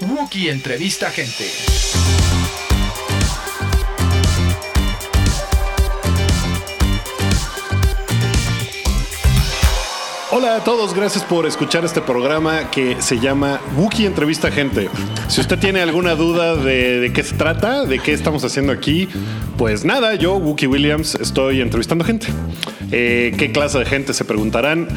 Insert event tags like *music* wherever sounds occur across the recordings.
Wookie entrevista gente. Hola a todos, gracias por escuchar este programa que se llama Wookie Entrevista Gente. Si usted tiene alguna duda de, qué se trata, de qué estamos haciendo aquí, pues nada, yo, Wookie Williams, estoy entrevistando gente. Eh, ¿Qué clase de gente se preguntarán?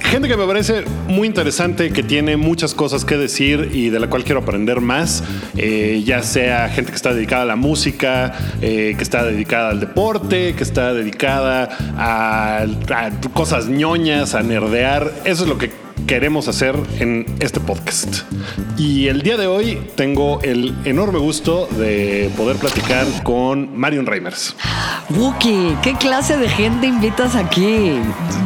Gente que me parece muy interesante, que tiene muchas cosas que decir y de la cual quiero aprender más, eh, ya sea gente que está dedicada a la música, eh, que está dedicada al deporte, que está dedicada a, a cosas ñoñas, a nerdear. Eso es lo que queremos hacer en este podcast. Y el día de hoy tengo el enorme gusto de poder platicar con Marion Reimers. Wookie, ¿qué clase de gente invitas aquí?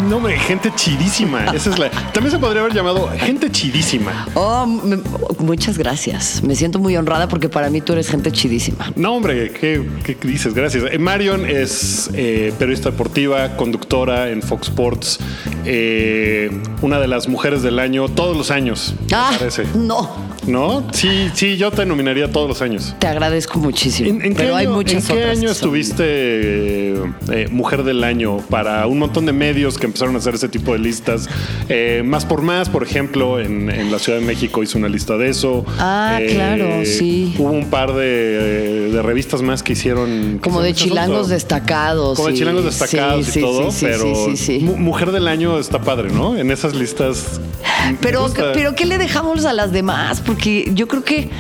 No, hombre, gente chidísima. *laughs* Esa es la. También se podría haber llamado gente chidísima. Oh, me- muchas gracias. Me siento muy honrada porque para mí tú eres gente chidísima. No, hombre, ¿qué, qué dices? Gracias. Eh, Marion es eh, periodista deportiva, conductora en Fox Sports, eh, una de las mujeres del año todos los años, me Ah, parece. no. ¿No? Sí, sí, yo te nominaría todos los años. Te agradezco muchísimo. ¿En, en pero hay muchas en qué año estuviste eh, eh, Mujer del Año para un montón de medios que empezaron a hacer ese tipo de listas? Eh, más por más, por ejemplo, en, en la Ciudad de México hizo una lista de eso. Eh, Ah, claro, sí. Hubo un par de, de revistas más que hicieron. Como de chilangos destacados. Como de chilangos destacados sí, y sí, todo, sí, sí, pero sí, sí, sí. Mu- Mujer del Año está padre, ¿no? En esas listas. Pero, pero ¿qué le dejamos a las demás? Porque yo creo que,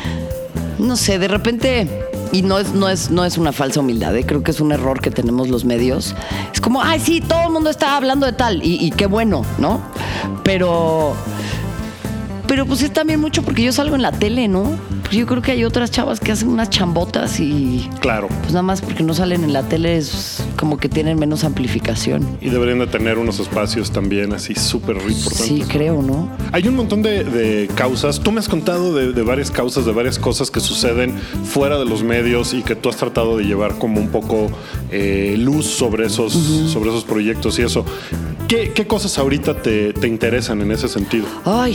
no sé, de repente, y no es, no es, no es una falsa humildad, ¿eh? creo que es un error que tenemos los medios. Es como, ay, sí, todo el mundo está hablando de tal, y, y qué bueno, ¿no? Pero, pero pues es también mucho porque yo salgo en la tele, ¿no? Pues yo creo que hay otras chavas que hacen unas chambotas y Claro. pues nada más porque no salen en la tele es como que tienen menos amplificación. Y deberían de tener unos espacios también así súper importantes. Sí, creo, ¿no? Hay un montón de, de causas. Tú me has contado de, de varias causas, de varias cosas que suceden fuera de los medios y que tú has tratado de llevar como un poco eh, luz sobre esos, sobre esos proyectos y eso. ¿Qué, qué cosas ahorita te, te interesan en ese sentido? Ay,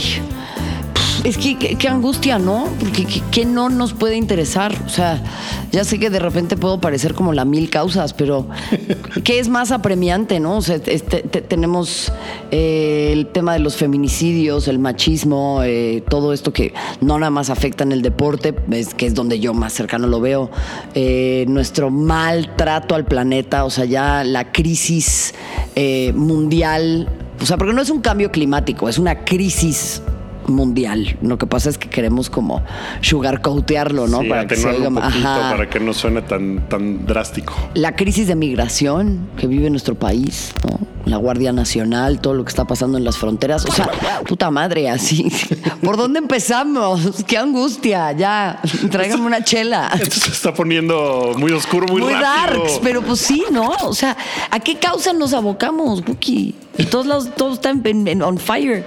es que qué, angustia, ¿no? Porque ¿qué, no nos puede interesar. O sea, ya sé que de repente puedo parecer como la mil causas, pero *laughs* ¿qué es más apremiante, no? O sea, este, te- tenemos eh, el tema de los feminicidios, el machismo, eh, todo esto que no nada más afecta en el deporte, es, que es donde yo más cercano lo veo, eh, nuestro maltrato al planeta, o sea, ya la crisis eh, mundial, o sea, porque no es un cambio climático, es una crisis mundial. Lo que pasa es que queremos como sugarcoatearlo, ¿no? Sí, para que se oiga un poquito Ajá. para que no suene tan, tan drástico. La crisis de migración que vive nuestro país, ¿no? La Guardia Nacional, todo lo que está pasando en las fronteras. O sea, puta madre, así. *laughs* ¿Por dónde empezamos? *laughs* ¡Qué angustia! Ya, *laughs* tráigame una chela. Esto se está poniendo muy oscuro, muy, Muy rápido. darks, pero pues sí, ¿no? O sea, ¿a qué causa nos abocamos, Wookie? Y todos lados, todo está en- en- en- on fire.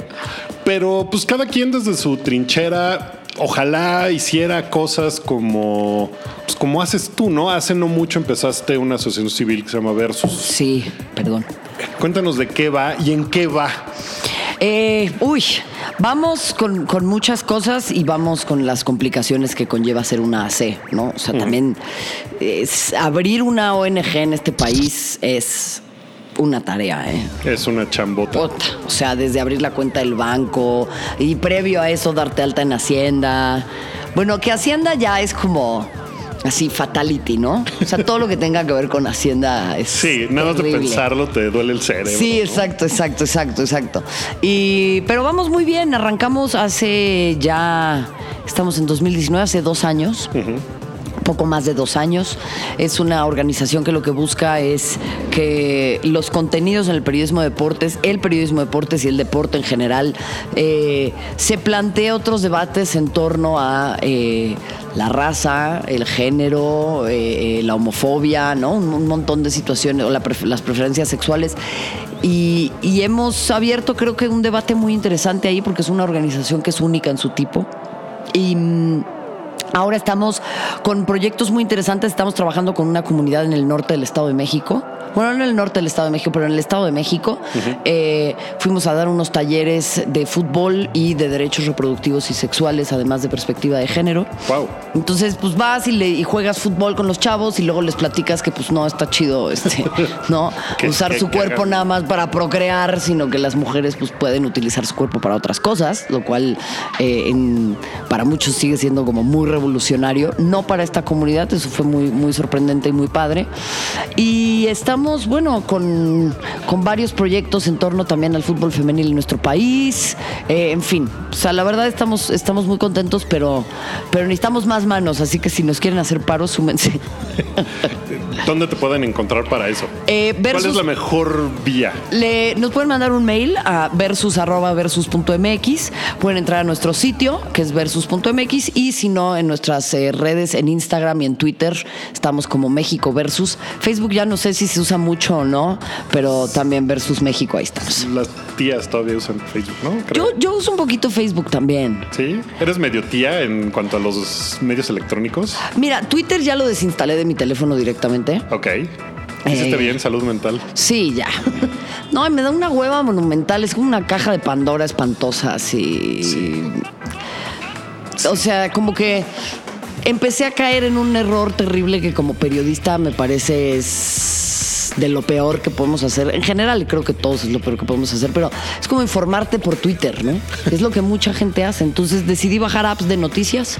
Pero pues cada quien desde su trinchera, ojalá hiciera cosas como, pues, como haces tú, ¿no? Hace no mucho empezaste una asociación civil que se llama Versus. Sí, perdón. Cuéntanos de qué va y en qué va. Eh, uy, vamos con, con muchas cosas y vamos con las complicaciones que conlleva ser una AC, ¿no? O sea, también es- abrir una ONG en este país es una tarea, ¿eh? Es una chambota. O sea, desde abrir la cuenta del banco y previo a eso darte alta en Hacienda. Bueno, que Hacienda ya es como así fatality, ¿no? O sea, todo lo que tenga que ver con Hacienda es Sí, nada más de pensarlo te duele el cerebro. Sí, exacto, exacto, exacto, exacto. Y, pero vamos muy bien, arrancamos hace ya, estamos en 2019, hace dos años. Poco más de dos años. Es una organización que lo que busca es que los contenidos en el periodismo de deportes, el periodismo de deportes y el deporte en general, eh, se plantee otros debates en torno a eh, la raza, el género, eh, eh, la homofobia, ¿no? Un, un montón de situaciones, o la las preferencias sexuales. Y, y hemos abierto creo que un debate muy interesante ahí porque es una organización que es única en su tipo. Y mm, ahora estamos con proyectos muy interesantes. Estamos trabajando con una comunidad en el norte del Estado de México bueno, no en el norte del Estado de México, pero en el Estado de México, eh, fuimos a dar unos talleres de fútbol y de derechos reproductivos y sexuales, además de perspectiva de género. Wow. Entonces, pues vas y, le, y juegas fútbol con los chavos y luego les platicas que pues no está chido este, *laughs* ¿no? Usar su cuerpo hagan- nada más para procrear, sino que las mujeres pues pueden utilizar su cuerpo para otras cosas, lo cual eh, en- para muchos sigue siendo como muy revolucionario. No para esta comunidad, eso fue muy, muy sorprendente y muy padre. Y estamos, bueno, con, con varios proyectos en torno también al fútbol femenil en nuestro país. Eh, en fin, o sea, la verdad estamos, estamos muy contentos, pero, pero necesitamos más manos, así que si nos quieren hacer paros, súmense. *laughs* ¿Dónde te pueden encontrar para eso? Eh, ¿Cuál es la mejor vía? Le, nos pueden mandar un mail a versus arroba versus.mx. Pueden entrar a nuestro sitio, que es versus.mx, y si no, en nuestras eh, redes, en Instagram y en Twitter, estamos como México Versus. Facebook ya no sé si se usa mucho o no, pero también Versus México, ahí estamos. Las tías todavía usan Facebook, ¿no? Yo, Creo. yo uso un poquito Facebook también. ¿Sí? ¿Eres medio tía en cuanto a los medios electrónicos? Mira, Twitter ya lo desinstalé de mi teléfono directamente. Ok. Hiciste Eh. bien, salud mental. Sí, ya. No, me da una hueva monumental. Es como una caja de Pandora espantosa, así. O sea, como que empecé a caer en un error terrible que como periodista me parece es de lo peor que podemos hacer. En general, creo que todos es lo peor que podemos hacer, pero es como informarte por Twitter, ¿no? Es lo que mucha gente hace. Entonces decidí bajar apps de noticias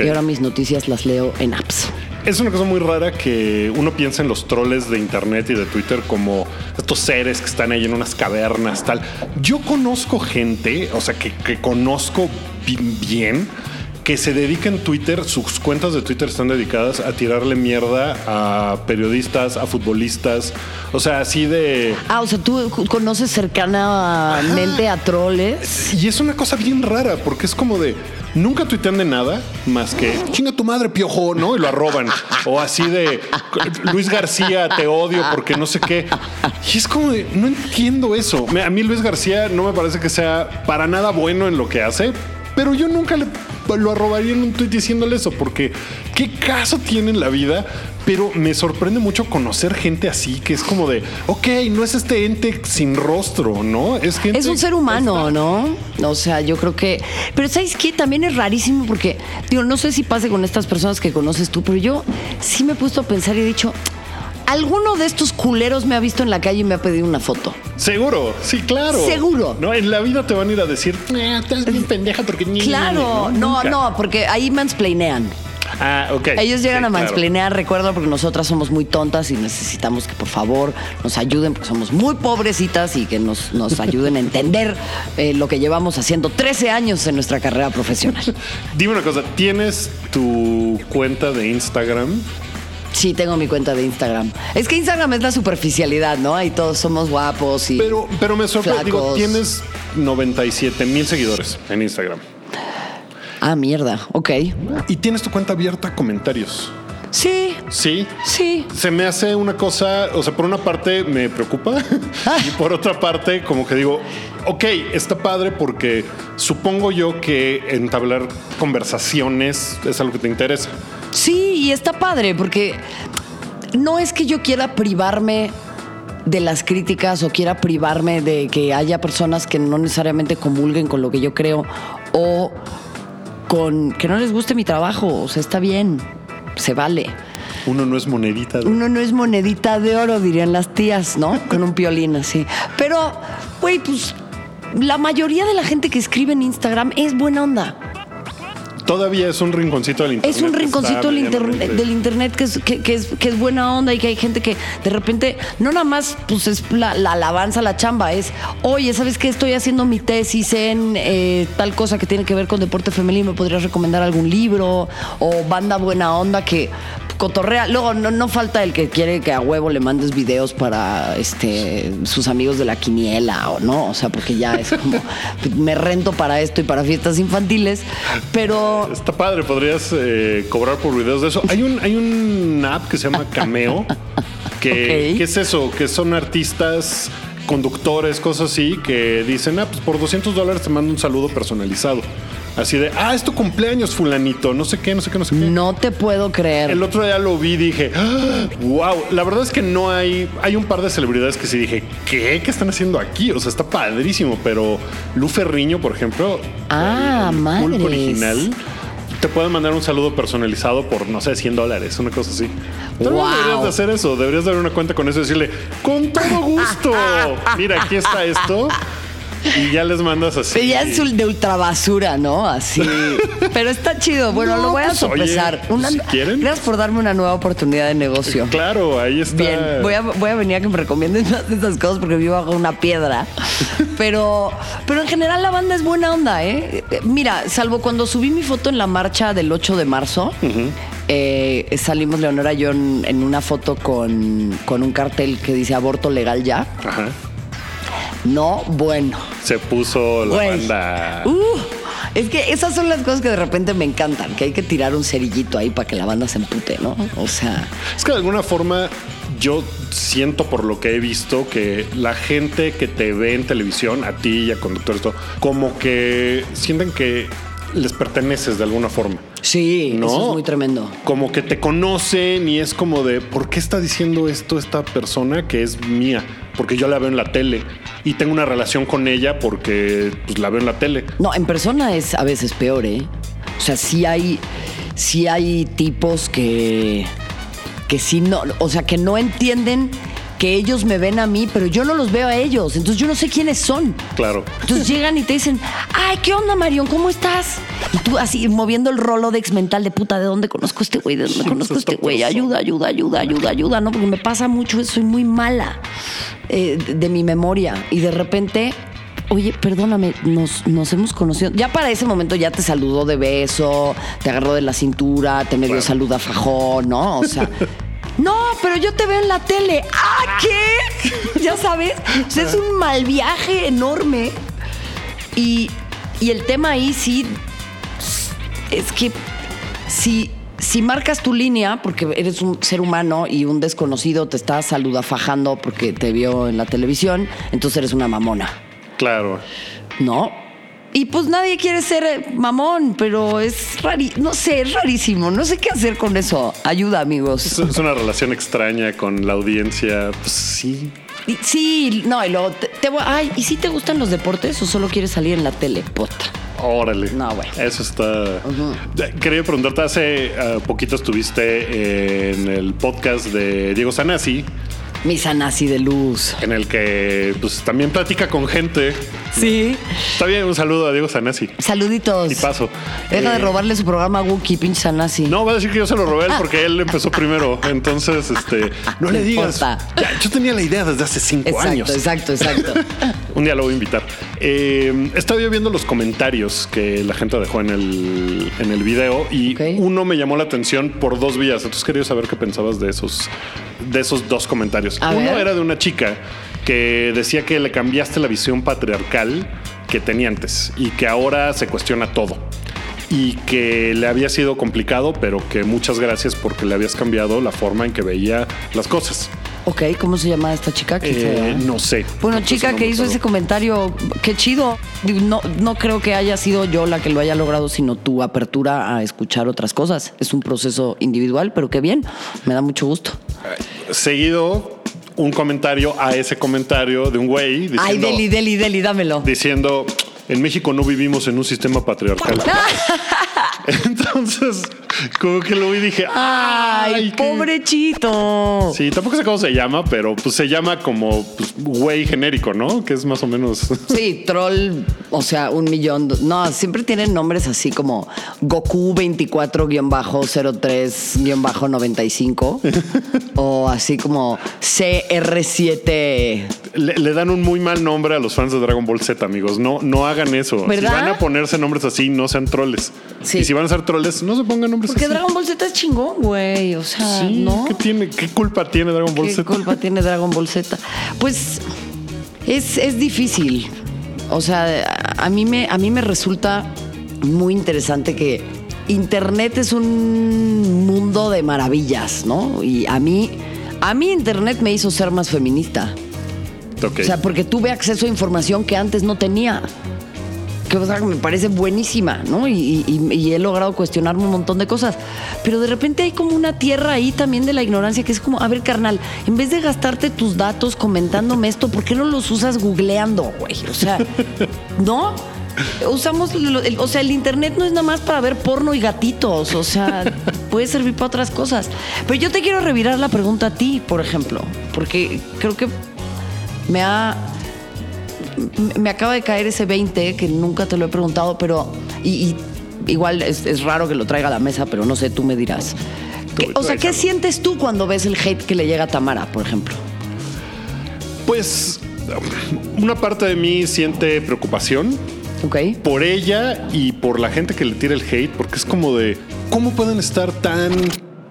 y ahora mis noticias las leo en apps. Es una cosa muy rara que uno piensa en los troles de internet y de Twitter como estos seres que están ahí en unas cavernas, tal. Yo conozco gente, o sea, que, que conozco bi- bien, que se dedica en Twitter, sus cuentas de Twitter están dedicadas a tirarle mierda a periodistas, a futbolistas, o sea, así de... Ah, o sea, tú conoces cercanamente a troles. Y es una cosa bien rara, porque es como de. Nunca tuitean de nada más que chinga tu madre, piojo, ¿no? Y lo arroban. O así de Luis García, te odio porque no sé qué. Y es como de, no entiendo eso. A mí Luis García no me parece que sea para nada bueno en lo que hace, pero yo nunca le, lo arrobaría en un tuit diciéndole eso, porque qué caso tiene en la vida. Pero me sorprende mucho conocer gente así, que es como de, ok, no es este ente sin rostro, ¿no? Es gente Es un ser humano, ¿no? O sea, yo creo que. Pero ¿sabes qué? También es rarísimo porque, digo, no sé si pase con estas personas que conoces tú, pero yo sí me he puesto a pensar y he dicho. Alguno de estos culeros me ha visto en la calle y me ha pedido una foto. Seguro, sí, claro. Seguro. No, en la vida te van a ir a decir, "Eh, estás bien pendeja porque ni. Claro, no, Nunca. no, porque ahí mansplainean. Ah, ok. Ellos llegan Sí, a claro. mansplainear, recuerdo, porque nosotras somos muy tontas y necesitamos que por favor nos ayuden, porque somos muy pobrecitas y que nos, nos *laughs* ayuden a entender eh, lo que llevamos haciendo 13 años en nuestra carrera profesional. Dime una cosa, ¿tienes tu cuenta de Instagram? Sí, tengo mi cuenta de Instagram. Es que Instagram es la superficialidad, ¿no? Ahí todos somos guapos y. Pero, pero me sorprende, digo, tienes 97 mil seguidores en Instagram. Ah, mierda. Ok. Y tienes tu cuenta abierta a comentarios. Sí, Sí. sí. Se me hace una cosa, o sea, por una parte me preocupa *laughs* y por otra parte como que digo, ok, está padre porque supongo yo que entablar conversaciones es algo que te interesa. Sí, y está padre, porque no es que yo quiera privarme de las críticas o quiera privarme de que haya personas que no necesariamente comulguen con lo que yo creo o con que no les guste mi trabajo. O sea, está bien, se vale. Uno no es monedita. de- Uno no es monedita de oro, dirían las tías, ¿no? Con un piolín así. Pero, güey, pues la mayoría de la gente que escribe en Instagram es buena onda. Todavía es un rinconcito del internet. Es un rinconcito del, inter- del internet que es, que, que es, que es buena onda y que hay gente que de repente, no nada más pues es la, la alabanza, la chamba, es, oye, ¿sabes qué? Estoy haciendo mi tesis en eh, tal cosa que tiene que ver con deporte femenino, ¿me podrías recomendar algún libro? O banda buena onda que cotorrea. Luego, no, no falta el que quiere que a huevo le mandes videos para este sus amigos de la quiniela o no, o sea, porque ya es como, *laughs* me rento para esto y para fiestas infantiles, pero... Está padre, podrías eh, cobrar por videos de eso. Hay un, hay un app que se llama Cameo, que *laughs* es eso, que son artistas, conductores, cosas así, que dicen, ah, pues por 200 dólares te mando un saludo personalizado. Así de, ah, es tu cumpleaños, fulanito, no sé qué, no sé qué, no sé qué. No te puedo creer. El otro día lo vi y dije, wow, la verdad es que no hay, hay un par de celebridades que sí dije, ¿qué? ¿Qué están haciendo aquí? O sea, está padrísimo, pero Lu Ferriño, por ejemplo, Ah, el original, te pueden mandar un saludo personalizado por, no sé, 100 dólares, una cosa así. No Wow. deberías de hacer eso, deberías dar una cuenta con eso y decirle, con todo gusto, *laughs* mira, aquí está esto. Y ya les mandas así. Pero ya es de ultra basura, ¿no? Así. *laughs* Pero está chido. Bueno, No, lo voy a pues, oye, sopesar. Una- si quieren. Gracias por darme una nueva oportunidad de negocio. Claro, ahí está. Bien, voy a, voy a venir a que me recomienden *laughs* más de esas cosas porque vivo bajo una piedra. Pero, pero en general la banda es buena onda, ¿eh? Mira, salvo cuando subí mi foto en la marcha del 8 de marzo, eh, salimos Leonora y yo en, en una foto con, con un cartel que dice aborto legal ya. Ajá. No, bueno. Se puso la Güey. banda. Uh, es que esas son las cosas que de repente me encantan, que hay que tirar un cerillito ahí para que la banda se empute, ¿no? O sea, Es que de alguna forma yo siento por lo que he visto que la gente que te ve en televisión, a ti y a conductores, todo, como que sienten que les perteneces de alguna forma. sí, ¿No? eso es muy tremendo. Como que te conocen y es como de, ¿por qué está diciendo esto esta persona que es mía? Porque yo la veo en la tele y tengo una relación con ella porque pues, la veo en la tele. No, en persona es a veces peor, ¿eh? O sea, sí hay, sí hay tipos que, que sí no, o sea, que no entienden que ellos me ven a mí, pero yo no los veo a ellos. Entonces yo no sé quiénes son. Claro. Entonces *laughs* llegan y te dicen, ay, ¿qué onda, Marión? ¿Cómo estás? Y tú así moviendo el rolodex mental de puta, ¿de dónde conozco a este güey? ¿De dónde ¿Quién conozco a este güey? Ayuda, ayuda, ayuda, ayuda, ayuda, ¿no? Porque me pasa mucho soy muy mala eh, de, de mi memoria. Y de repente, oye, perdóname, nos, nos hemos conocido. Ya para ese momento ya te saludó de beso, te agarró de la cintura, te medio Claro. saluda fajón, ¿no? O sea... *laughs* No, pero yo te veo en la tele. ¿Ah, qué? *laughs* Ya sabes. O sea, es un mal viaje enorme. Y, y el tema ahí sí es que si, si marcas tu línea, porque eres un ser humano y un desconocido te está saludafajando porque te vio en la televisión, entonces eres una mamona, Claro. ¿no? Y pues nadie quiere ser eh, mamón, pero es rari, no sé, es rarísimo. No sé qué hacer con eso. Ayuda, amigos. Es, es una relación extraña con la audiencia. Pues sí. Y- sí, no, y luego te, te voy- ay, ¿y si te gustan los deportes o solo quieres salir en la tele? Puta. Órale. No, bueno. Eso está. Quería preguntarte, hace ah, poquito estuviste en el podcast de Diego Sanasi, Mi Sanasi de luz. en el que pues también platica con gente. Sí. Está bien, un saludo a Diego Sanasi. Saluditos. Y paso. Deja de Eh, robarle su programa a Wookie, pinche Sanasi. No, va a decir que yo se lo robé a él porque él empezó *laughs* primero. Entonces, este, no le digas. Ya, yo tenía la idea desde hace cinco Exacto, años. exacto, exacto. *laughs* Un día lo voy a invitar. Eh, estaba yo viendo los comentarios que la gente dejó en el, en el video y uno me llamó la atención por dos vías. Entonces quería saber qué pensabas de esos, de esos dos comentarios. A uno ver. era de una chica que decía que le cambiaste la visión patriarcal que tenía antes y que ahora se cuestiona todo. Y que le había sido complicado, pero que muchas gracias porque le habías cambiado la forma en que veía las cosas. ok, ¿cómo se llama esta chica? ¿Quién Eh, no sé. Bueno, Entonces, chica no que hizo ese comentario, qué chido. No, no creo que haya sido yo la que lo haya logrado, sino tu apertura a escuchar otras cosas. Es un proceso individual, pero qué bien. Me da mucho gusto. Seguido un comentario a ese comentario de un güey diciendo, Ay, Deli, Deli, Deli, dámelo. diciendo en México no vivimos en un sistema patriarcal. *laughs* *laughs* Entonces, como que lo vi y dije, Ay, ay, qué-". pobrechito. Sí, tampoco sé cómo se llama, pero pues se llama como pues, güey genérico, ¿no? Que es más o menos. *laughs* Sí, troll, o sea, un millón. No, siempre tienen nombres así como Goku 24-03-95 o así como CR7. Le, le dan un muy mal nombre a los fans de Dragon Ball Z, amigos. No, no hagan eso. ¿Verdad? Si van a ponerse nombres así, no sean troles. Sí. Y si van a ser troles, no se pongan nombres Porque así. Dragon Ball Z es chingón, güey. O sea, Sí, ¿no? ¿qué, tiene, ¿qué culpa tiene Dragon Ball ¿Qué Z? culpa *laughs* tiene Dragon Ball Z? Pues es, es difícil. O sea, a mí, me, a mí me resulta muy interesante que Internet es un mundo de maravillas, ¿no? Y a mí, a mí Internet me hizo ser más feminista. Ok. O sea, porque tuve acceso a información que antes no tenía. Que o sea, me parece buenísima, ¿no? Y, y- y he logrado cuestionarme un montón de cosas. Pero de repente hay como una tierra ahí también de la ignorancia que es como, a ver, carnal, en vez de gastarte tus datos comentándome esto, ¿por qué no los usas googleando, güey? O sea, *laughs* ¿no? Usamos, el- o sea, el internet no es nada más para ver porno y gatitos, o sea, *laughs* puede servir para otras cosas. Pero yo te quiero revirar la pregunta a ti, por ejemplo, porque creo que me ha me- acaba de caer ese 20 que nunca te lo he preguntado, pero y, y igual es, es raro que lo traiga a la mesa, pero no sé, tú me dirás. ¿Qué- o sea, ¿qué sientes tú cuando ves el hate que le llega a Tamara, por ejemplo? Pues una parte de mí siente preocupación ¿Ok? por ella y por la gente que le tira el hate, porque es como de, ¿cómo pueden estar tan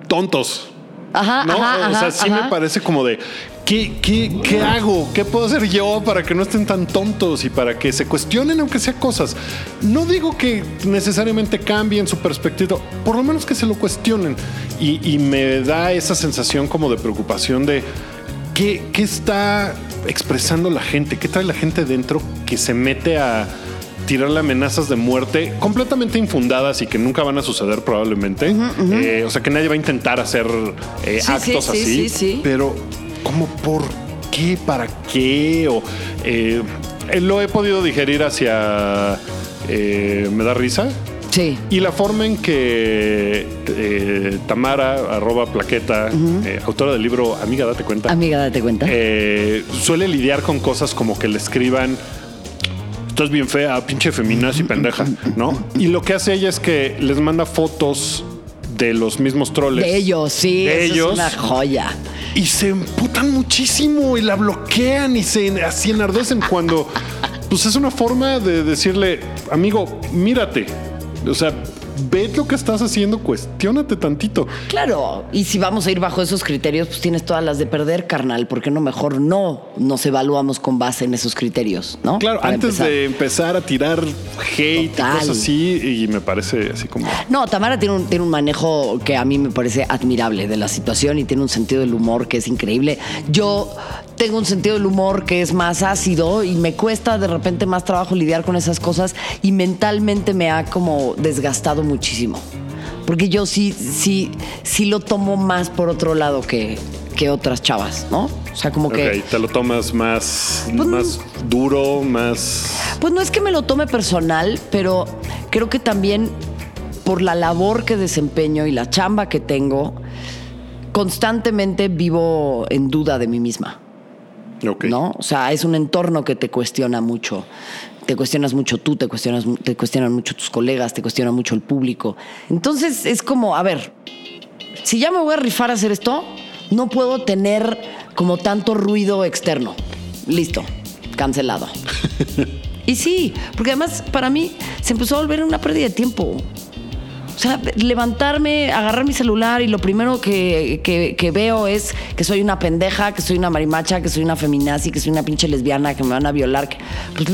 tontos? Ajá, ¿No? ajá, o sea, ajá, sí me parece como de, ¿qué, qué, ¿qué hago? ¿Qué puedo hacer yo para que no estén tan tontos y para que se cuestionen aunque sea cosas? No digo que necesariamente cambien su perspectiva, por lo menos que se lo cuestionen. Y, y me da esa sensación como de preocupación de, ¿qué, qué está expresando la gente? ¿Qué trae la gente dentro que se mete a tirarle amenazas de muerte completamente infundadas y que nunca van a suceder probablemente. Eh, o sea, que nadie va a intentar hacer eh, Sí, actos sí, sí, así. sí, sí. Pero, ¿cómo por qué? ¿Para qué? O, eh, eh, lo he podido digerir hacia... eh, me da risa. Sí. Y la forma en que eh, Tamara, arroba plaqueta, eh, autora del libro Amiga, date cuenta. Amiga, date cuenta. eh, suele lidiar con cosas como que le escriban estás bien fea, pinche feminazi pendeja, ¿no? Y lo que hace ella es que les manda fotos de los mismos troles. de ellos, sí. de eso ellos. Es una joya. Y se emputan muchísimo y la bloquean y se así enardecen cuando pues es una forma de decirle, amigo, mírate. O sea, ve lo que estás haciendo, cuestiónate tantito. Claro, y si vamos a ir bajo esos criterios, pues tienes todas las de perder, carnal, porque no mejor no nos evaluamos con base en esos criterios, ¿no? Claro, Para antes empezar. de empezar a tirar hate Total. y cosas así, y me parece así como. No, Tamara tiene un, tiene un manejo que a mí me parece admirable de la situación y tiene un sentido del humor que es increíble. Yo tengo un sentido del humor que es más ácido y me cuesta de repente más trabajo lidiar con esas cosas y mentalmente me ha como desgastado muchísimo. Porque yo sí, sí, sí lo tomo más por otro lado que, que otras chavas, ¿no? O sea, como que... Ok, te lo tomas más, Pues, más duro, más. Pues no es que me lo tome personal, pero creo que también por la labor que desempeño y la chamba que tengo, constantemente vivo en duda de mí misma, Ok. ¿no? O sea, es un entorno que te cuestiona mucho. Te cuestionas mucho tú, te cuestionas, te cuestionan mucho tus colegas, te cuestiona mucho el público. Entonces es como, a ver, si ya me voy a rifar a hacer esto, no puedo tener como tanto ruido externo. Listo, cancelado. *laughs* y sí, porque además para mí se empezó a volver una pérdida de tiempo. O sea, levantarme, agarrar mi celular y lo primero que, que- que veo es que soy una pendeja, que soy una marimacha, que soy una feminazi, que soy una pinche lesbiana, que me van a violar. que- pues,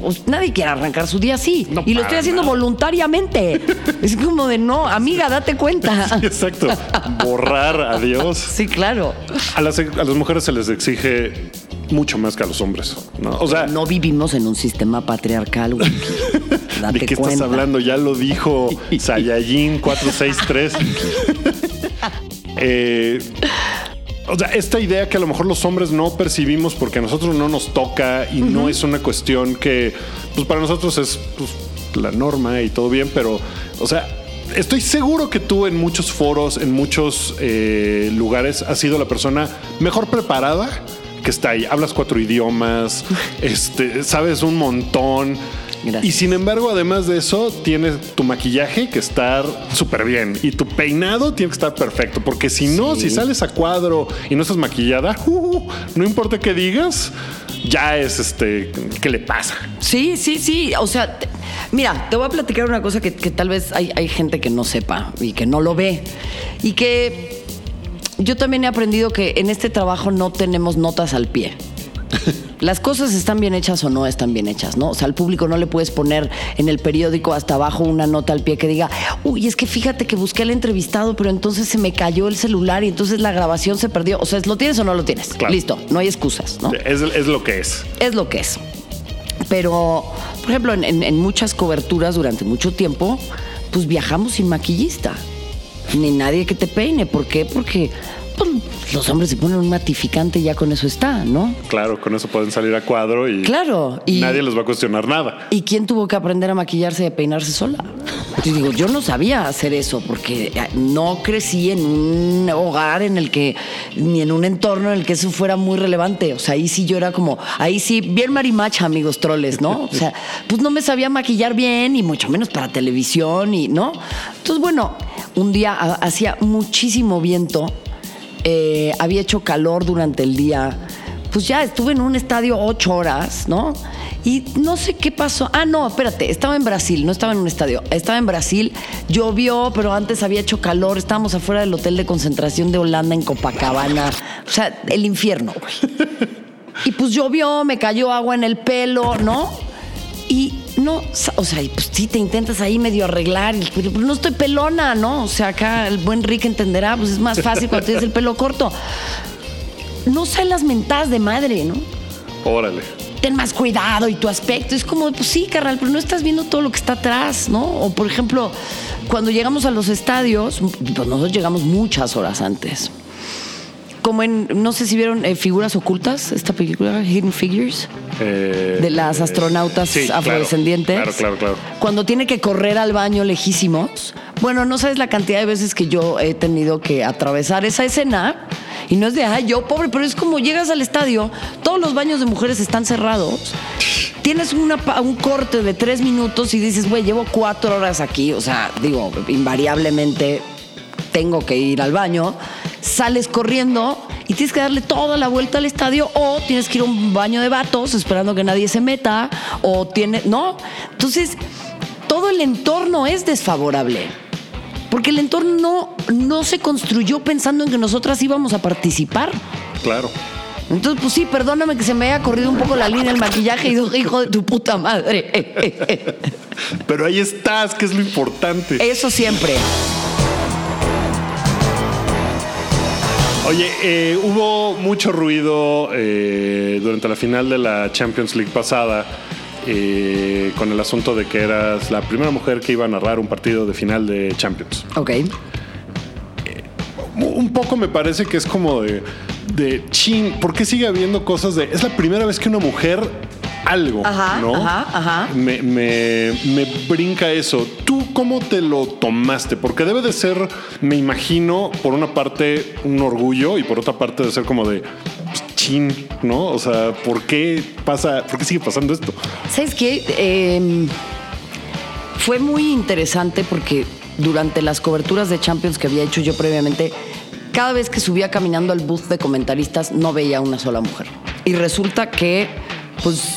pues, nadie quiere arrancar su día así. No, y lo estoy haciendo nada. voluntariamente. es como de no, amiga, date cuenta. *laughs* Exacto. Borrar a Dios. Sí, claro. A las, a las mujeres se les exige mucho más que a los hombres. ¿no? O sea, No vivimos en un sistema patriarcal, güey. *laughs* Date ¿de qué cuenta. estás hablando? Ya lo dijo *laughs* Saiyajin 463. *laughs* eh, o sea, esta idea que a lo mejor los hombres no percibimos porque a nosotros no nos toca y no es una cuestión que, pues para nosotros es pues, la norma y todo bien, pero, o sea, estoy seguro que tú en muchos foros, en muchos eh, lugares, has sido la persona mejor preparada que está ahí. Hablas cuatro idiomas, *laughs* este, sabes un montón. Gracias. Y sin embargo, además de eso, tienes tu maquillaje que estar súper bien y tu peinado tiene que estar perfecto, porque si no, Sí. si sales a cuadro y no estás maquillada, *laughs* uh, no importa qué digas, ya es este, ¿qué le pasa? Sí, sí, sí. O sea, te- mira, te voy a platicar una cosa que, que tal vez hay, hay gente que no sepa y que no lo ve. Y que yo también he aprendido que en este trabajo no tenemos notas al pie. Las cosas están bien hechas o no están bien hechas, ¿no? O sea, al público no le puedes poner en el periódico hasta abajo una nota al pie que diga, uy, es que fíjate que busqué al entrevistado, pero entonces se me cayó el celular y entonces la grabación se perdió. O sea, ¿lo tienes o no lo tienes? Claro. Listo, no hay excusas, ¿no? Es, es lo que es. es lo que es. Pero, por ejemplo, en, en- en muchas coberturas durante mucho tiempo, pues viajamos sin maquillista. Ni nadie que te peine. ¿Por qué? Porque los hombres se ponen un matificante y ya con eso está, ¿no? Claro, con eso pueden salir a cuadro y Claro. Y, nadie les va a cuestionar nada. ¿Y quién tuvo que aprender a maquillarse y a peinarse sola? Yo digo, yo no sabía hacer eso porque eh, no crecí en un hogar en el que, ni en un entorno en el que eso fuera muy relevante. O sea, ahí sí yo era como, ahí sí, bien marimacha, amigos troles, ¿no? O sea, pues no me sabía maquillar bien y mucho menos para televisión y, ¿no? Entonces, bueno, un día ha- hacía muchísimo viento, eh, había hecho calor durante el día. Pues ya estuve en un estadio ocho horas, ¿no? Y no sé qué pasó. Ah, no, espérate, estaba en Brasil, no estaba en un estadio. Estaba en Brasil, llovió, pero antes había hecho calor. Estábamos afuera del hotel de concentración de Holanda en Copacabana. O sea, el infierno, güey. *laughs* Y pues llovió, me cayó agua en el pelo, ¿no? Y no, o sea, y pues sí te intentas ahí medio arreglar, pero pues no estoy pelona, ¿no? O sea, acá el buen Rick entenderá, pues es más fácil cuando tienes el pelo corto. No salen las mentadas de madre, ¿no? Órale. ten más cuidado y tu aspecto. Es como, pues sí, carnal, pero no estás viendo todo lo que está atrás, ¿no? O por ejemplo, cuando llegamos a los estadios, pues nosotros llegamos muchas horas antes. Como en, no sé si vieron eh, Figuras Ocultas, esta película, Hidden Figures, Eh, de las eh, astronautas sí, afrodescendientes. Claro, claro, claro. Cuando tiene que correr al baño lejísimos. Bueno, no sabes la cantidad de veces que yo he tenido que atravesar esa escena. Y no es de, ay, yo pobre, pero es como llegas al estadio, todos los baños de mujeres están cerrados. Tienes una un corte de tres minutos y dices, güey, llevo cuatro horas aquí. O sea, digo, invariablemente tengo que ir al baño. Sales corriendo y tienes que darle toda la vuelta al estadio o tienes que ir a un baño de vatos esperando que nadie se meta o tiene, ¿no? Entonces, todo el entorno es desfavorable. Porque el entorno no, no se construyó pensando en que nosotras íbamos a participar. Claro. Entonces, pues sí, perdóname que se me haya corrido un poco la línea del maquillaje y dije, hijo de tu puta madre. *laughs* Pero ahí estás, que es lo importante. Eso siempre. Oye, eh, hubo mucho ruido eh, durante la final de la Champions League pasada eh, con el asunto de que eras la primera mujer que iba a narrar un partido de final de Champions. Ok. Un poco me parece que es como de, de chin, ¿por qué sigue habiendo cosas de... Es la primera vez que una mujer algo, Ajá, ¿no? ajá, ajá. Me, me- me brinca eso. ¿Tú cómo te lo tomaste? Porque debe de ser, me imagino, por una parte un orgullo y por otra parte de ser como de pues, chin, ¿no? O sea, ¿por qué pasa, por qué sigue pasando esto? ¿Sabes qué? Eh, fue muy interesante porque durante las coberturas de Champions que había hecho yo previamente, cada vez que subía caminando al booth de comentaristas no veía una sola mujer. Y resulta que, pues,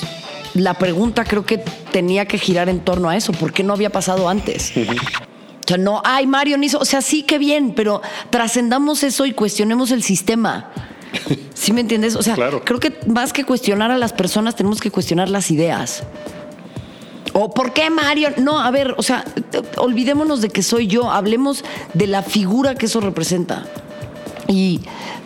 la pregunta creo que tenía que girar en torno a eso. ¿Por qué no había pasado antes? O sea, no, ay, Mario no hizo. O sea, sí, qué bien, pero trascendamos eso y cuestionemos el sistema. *laughs* ¿Sí me entiendes? O sea, Claro. creo que más que cuestionar a las personas, tenemos que cuestionar las ideas. ¿O por qué Mario? No, a ver, o sea, olvidémonos de que soy yo, hablemos de la figura que eso representa. Y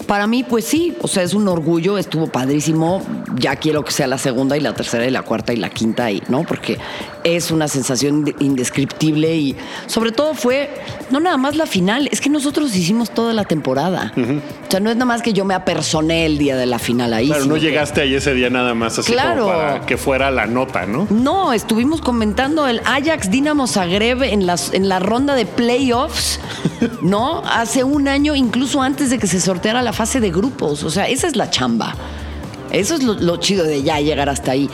para mí, pues sí, o sea, es un orgullo, estuvo padrísimo. Ya quiero que sea la segunda y la tercera y la cuarta y la quinta, y, ¿no? Porque es una sensación de- indescriptible y sobre todo fue, no nada más la final, es que nosotros hicimos toda la temporada. O sea, no es nada más que yo me apersoné el día de la final ahí. Claro, no que- llegaste ahí ese día nada más así Claro. como para que fuera la nota, ¿no? No, estuvimos comentando el Ajax Dinamo Zagreb en, las, en la ronda de playoffs, *laughs* ¿no? Hace un año, incluso antes de que se sorteara la fase de grupos. O sea, esa es la chamba. Eso es lo, lo chido de ya llegar hasta ahí.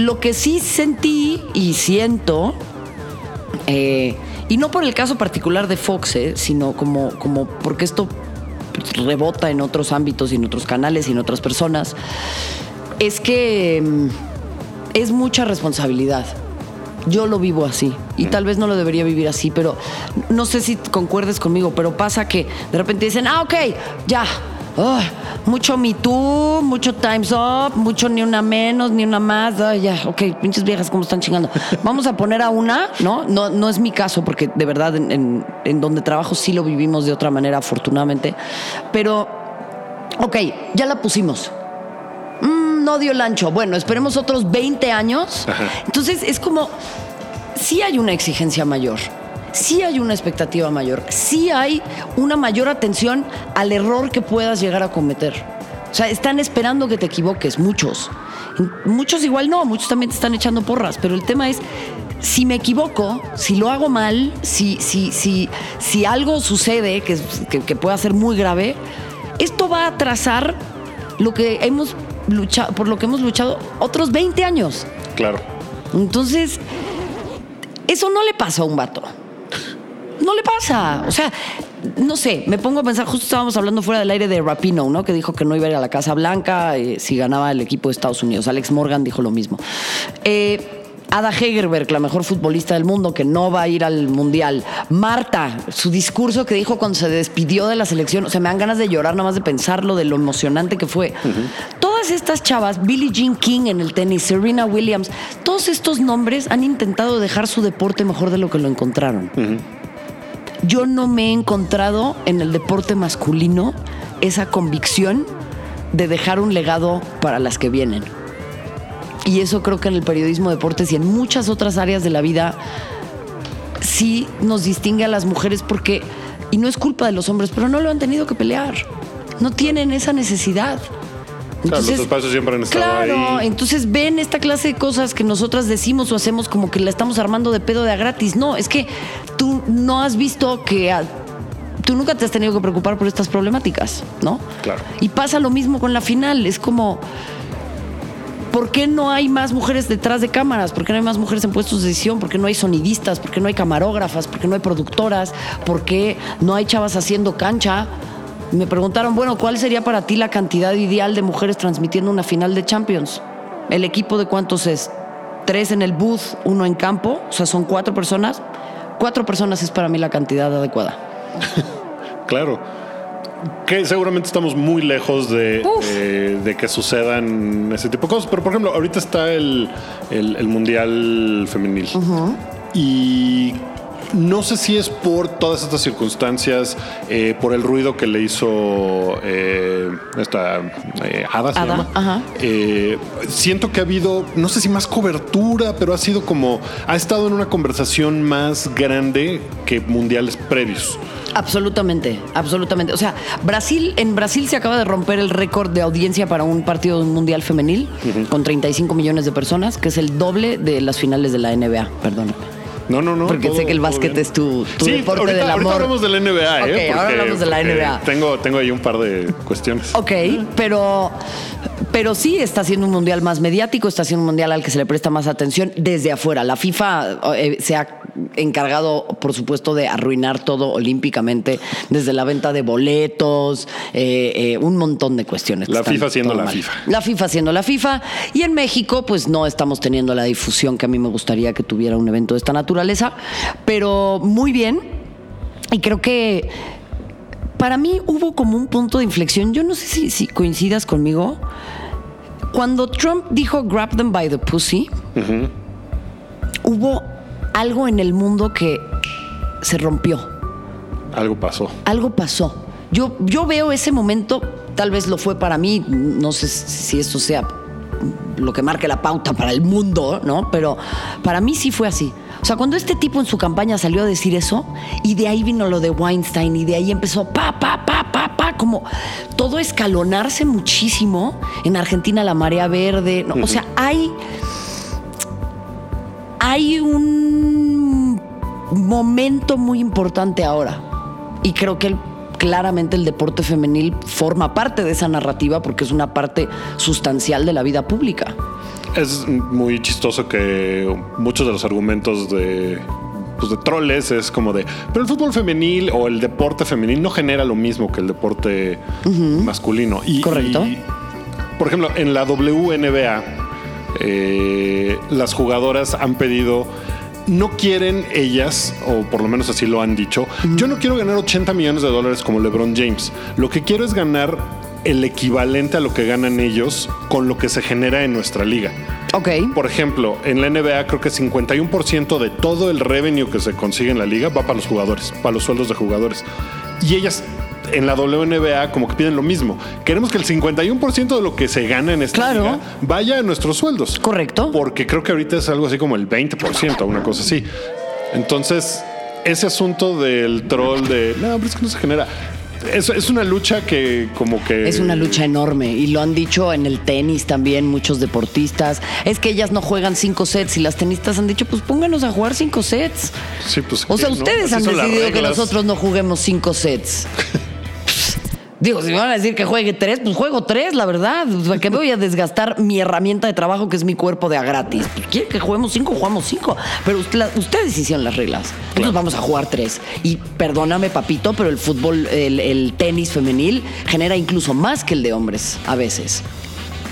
Lo que sí sentí y siento, eh, y no por el caso particular de Fox, eh, sino como, como porque esto rebota en otros ámbitos y en otros canales y en otras personas, es que mm, es mucha responsabilidad. Yo lo vivo así y tal vez no lo debería vivir así, pero no sé si concuerdes conmigo, pero pasa que de repente dicen, ah, ok, ya, ah, mucho Me Too, mucho Time's Up, mucho ni una menos, ni una más, ya, ok, pinches viejas, ¿cómo están chingando? Vamos a poner a una, ¿no? No, no es mi caso, porque de verdad en, en- en donde trabajo sí lo vivimos de otra manera, afortunadamente, pero, ok, ya la pusimos. Mm, no dio el ancho. Bueno, esperemos otros 20 años. Ajá. Entonces es como, sí hay una exigencia mayor. Sí hay una expectativa mayor, sí hay una mayor atención al error que puedas llegar a cometer. O sea, están esperando que te equivoques, muchos. Muchos igual no, muchos también te están echando porras, pero el tema es, si me equivoco, si lo hago mal, si, si, si, si algo sucede que, que, que pueda ser muy grave, esto va a atrasar lo que hemos luchado, por lo que hemos luchado otros 20 años. Claro. Entonces, eso no le pasa a un vato. No le pasa. O sea, no sé, me pongo a pensar, justo estábamos hablando fuera del aire de Rapino, ¿no? Que dijo que no iba a ir a la Casa Blanca eh, si ganaba el equipo de Estados Unidos. Alex Morgan dijo lo mismo. Eh, Ada Hegerberg, la mejor futbolista del mundo, que no va a ir al Mundial. Marta, su discurso que dijo cuando se despidió de la selección. O sea, me dan ganas de llorar nada más de pensarlo, de lo emocionante que fue. Todas estas chavas, Billie Jean King en el tenis, Serena Williams, todos estos nombres han intentado dejar su deporte mejor de lo que lo encontraron. Yo no me he encontrado en el deporte masculino esa convicción de dejar un legado para las que vienen. Y eso creo que en el periodismo de deportes y en muchas otras áreas de la vida sí nos distingue a las mujeres porque, y no es culpa de los hombres, pero no lo han tenido que pelear. No tienen esa necesidad. Claro, los espacios siempre han estado claro, ahí. entonces ven esta clase de cosas que nosotras decimos o hacemos como que la estamos armando de pedo de a gratis. No, es que tú no has visto que a- tú nunca te has tenido que preocupar por estas problemáticas, ¿no? Claro. Y pasa lo mismo con la final. Es como, ¿por qué no hay más mujeres detrás de cámaras? ¿Por qué no hay más mujeres en puestos de decisión? ¿Por qué no hay sonidistas? ¿Por qué no hay camarógrafas? ¿Por qué no hay productoras? ¿Por qué no hay chavas haciendo cancha? Me preguntaron, bueno, ¿cuál sería para ti la cantidad ideal de mujeres transmitiendo una final de Champions? ¿El equipo de cuántos es? Tres en el booth, uno en campo, o sea, son cuatro personas. Cuatro personas es para mí la cantidad adecuada. *laughs* Claro. Que seguramente estamos muy lejos de, eh, de que sucedan ese tipo de cosas. Pero, por ejemplo, ahorita está el, el- el Mundial Femenil. Y no sé si es por todas estas circunstancias, eh, por el ruido que le hizo eh, esta eh, Ada, se Ada, llama. ajá. Eh, siento que ha habido, no sé si más cobertura, pero ha sido como, ha estado en una conversación más grande que mundiales previos. Absolutamente, absolutamente. O sea, Brasil, en Brasil se acaba de romper el récord de audiencia para un partido de un mundial femenil con 35 millones de personas, que es el doble de las finales de la NBA. Perdón. No, no, no. Porque todo- sé que el básquet es tu, tu Sí, deporte ahorita, del ahorita amor. hablamos de la NBA, ¿eh? Ok, ahora hablamos de la porque NBA. Tengo, tengo ahí un par de cuestiones. Ok, pero, pero sí está siendo un mundial más mediático, está siendo un mundial al que se le presta más atención desde afuera. La FIFA eh, se ha encargado, por supuesto, de arruinar todo olímpicamente, desde la venta de boletos, eh, eh, un montón de cuestiones. La FIFA siendo la mal. FIFA. La FIFA siendo la FIFA. Y en México, pues no estamos teniendo la difusión que a mí me gustaría que tuviera un evento de esta naturaleza, pero muy bien. Y creo que para mí hubo como un punto de inflexión. Yo no sé si, si coincidas conmigo. Cuando Trump dijo grab them by the pussy, hubo algo en el mundo que se rompió. Algo pasó. Algo pasó. Yo, yo veo ese momento, tal vez lo fue para mí, no sé si esto sea lo que marque la pauta para el mundo, ¿no? Pero para mí sí fue así. O sea, cuando este tipo en su campaña salió a decir eso, y de ahí vino lo de Weinstein, y de ahí empezó pa, pa, pa, pa, pa, como todo escalonarse muchísimo. En Argentina la marea verde, ¿no? O sea, hay. Hay un momento muy importante ahora. Y creo que el- claramente el deporte femenil forma parte de esa narrativa porque es una parte sustancial de la vida pública. Es muy chistoso que muchos de los argumentos de, pues, de troles es como de, pero el fútbol femenil o el deporte femenil no genera lo mismo que el deporte masculino. Y, Correcto. y, por ejemplo, en la WNBA, eh, las jugadoras han pedido no quieren ellas, o por lo menos así lo han dicho, yo no quiero ganar 80 millones de dólares como LeBron James. Lo que quiero es ganar el equivalente a lo que ganan ellos con lo que se genera en nuestra liga. Ok. Por ejemplo, en la NBA creo que 51% de todo el revenue que se consigue en la liga va para los jugadores, para los sueldos de jugadores. Y ellas en la WNBA como que piden lo mismo. Queremos que el 51% de lo que se gana en esta Claro. liga vaya a nuestros sueldos. Correcto. Porque creo que ahorita es algo así como el 20%, una cosa así. Entonces, ese asunto del troll de, no, pero es que no se genera. Es, es una lucha que como que... Es una lucha enorme y lo han dicho en el tenis también muchos deportistas. Es que ellas no juegan cinco sets y las tenistas han dicho, pues pónganos a jugar cinco sets. Sí, pues, O sea, ustedes han decidido que nosotros no juguemos cinco sets. *laughs* Digo, si me van a decir que juegue tres, pues juego tres, la verdad. O sea, que me voy a desgastar mi herramienta de trabajo, que es mi cuerpo de a gratis. Pues, ¿Quieren que juguemos cinco? Jugamos cinco. Pero usted- la- ustedes hicieron las reglas. Entonces vamos a jugar tres. Y perdóname, papito, pero el fútbol, el, el tenis femenil genera incluso más que el de hombres a veces.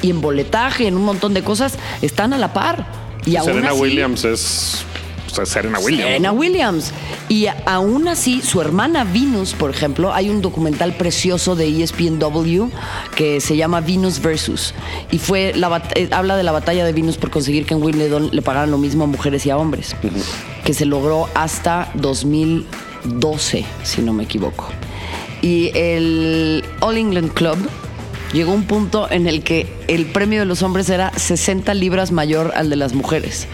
Y en boletaje, en un montón de cosas, están a la par. Y aún Serena así- Williams es... sea, Serena Williams. Serena Williams. Y aún así, su hermana Venus, por ejemplo, hay un documental precioso de ESPNW que se llama Venus Versus. Y fue la eh, habla de la batalla de Venus por conseguir que en Wimbledon le pagaran lo mismo a mujeres y a hombres. Que se logró hasta 2012, si no me equivoco. Y el All England Club llegó a un punto en el que el premio de los hombres era 60 libras mayor al de las mujeres.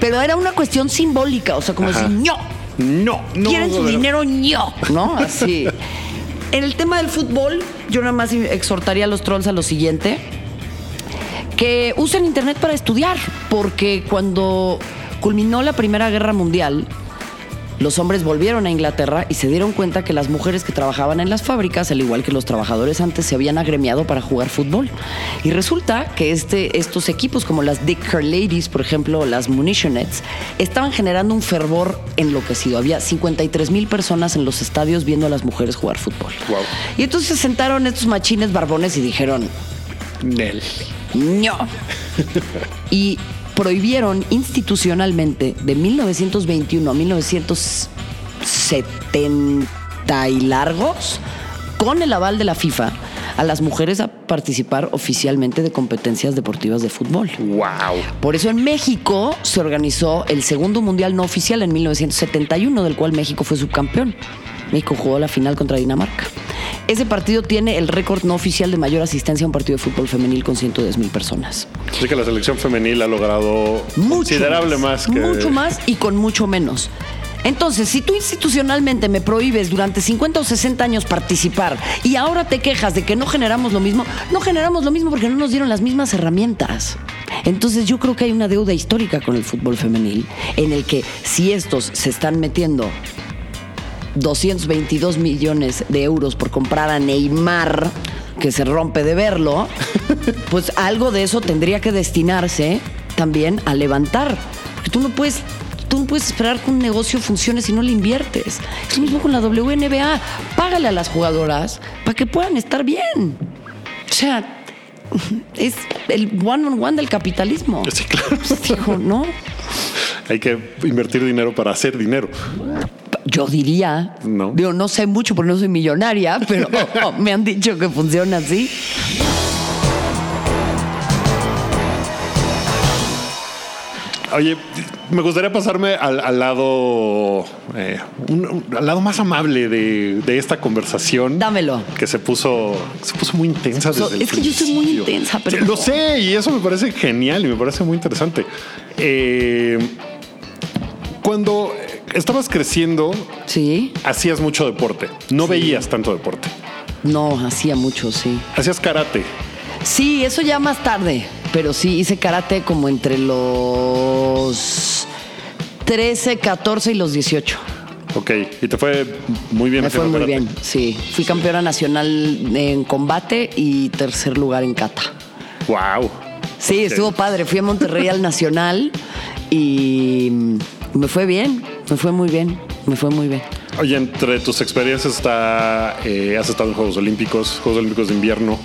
Pero era una cuestión simbólica, o sea, como Ajá. decir, ¡ño! No, no. ¿Quieren su dinero? ¡ño! ¿No? Así. En el tema del fútbol, yo nada más exhortaría a los trolls a lo siguiente. Que usen internet para estudiar, porque cuando culminó la Primera Guerra Mundial, los hombres volvieron a Inglaterra y se dieron cuenta que las mujeres que trabajaban en las fábricas, al igual que los trabajadores antes, se habían agremiado para jugar fútbol. Y resulta que este, estos equipos, como las Dick Car Ladies, por ejemplo, las Munitionettes, estaban generando un fervor enloquecido. Había 53 mil personas en los estadios viendo a las mujeres jugar fútbol. Wow. Y entonces se sentaron estos machines barbones y dijeron, Nel. no. y prohibieron institucionalmente de 1921 a 1970 y largos, con el aval de la FIFA, a las mujeres a participar oficialmente de competencias deportivas de fútbol. Wow. Por eso en México se organizó el segundo mundial no oficial en 1971, del cual México fue subcampeón. México jugó la final contra Dinamarca. Ese partido tiene el récord no oficial de mayor asistencia a un partido de fútbol femenil con 110 mil personas. Así que la selección femenil ha logrado Mucho considerable más, que... Mucho más y con mucho menos. Entonces, si tú institucionalmente me prohíbes durante 50 o 60 años participar y ahora te quejas de que no generamos lo mismo, no generamos lo mismo porque no nos dieron las mismas herramientas. Entonces yo creo que hay una deuda histórica con el fútbol femenil en el que si estos se están metiendo 222 millones de euros por comprar a Neymar, que se rompe de verlo, *laughs* pues algo de eso tendría que destinarse también a levantar. Porque tú no puedes, tú no puedes esperar que un negocio funcione si no le inviertes. Es lo mismo con la WNBA. Págale a las jugadoras para que puedan estar bien. O sea, es el one on one del capitalismo. Sí, claro. Digo, ¿no? Hay que invertir dinero para hacer dinero. Yo diría, No. digo, no sé mucho porque no soy millonaria, pero *laughs* *laughs* me han dicho que funciona así. Oye, me gustaría pasarme al, al lado eh, un- al lado más amable de, de esta conversación. Dámelo. Que se puso, se puso muy intensa So- desde el es que yo soy muy intensa, pero- Lo sé, y eso me parece genial y me parece muy interesante. Eh, cuando estabas creciendo, Sí, hacías mucho deporte. No veías tanto deporte. no, hacía mucho, sí. Hacías karate. Sí, eso ya más tarde, pero sí hice karate como entre los 13, 14 y los 18. Ok, y te fue muy bien Me fue muy karate. bien, sí. Fui campeona nacional en combate y tercer lugar en kata. Wow. Sí, estuvo padre. Fui a Monterrey al *laughs* Nacional y me fue bien, me fue muy bien, me fue muy bien. Oye, entre tus experiencias está, eh, has estado en Juegos Olímpicos, Juegos Olímpicos de invierno.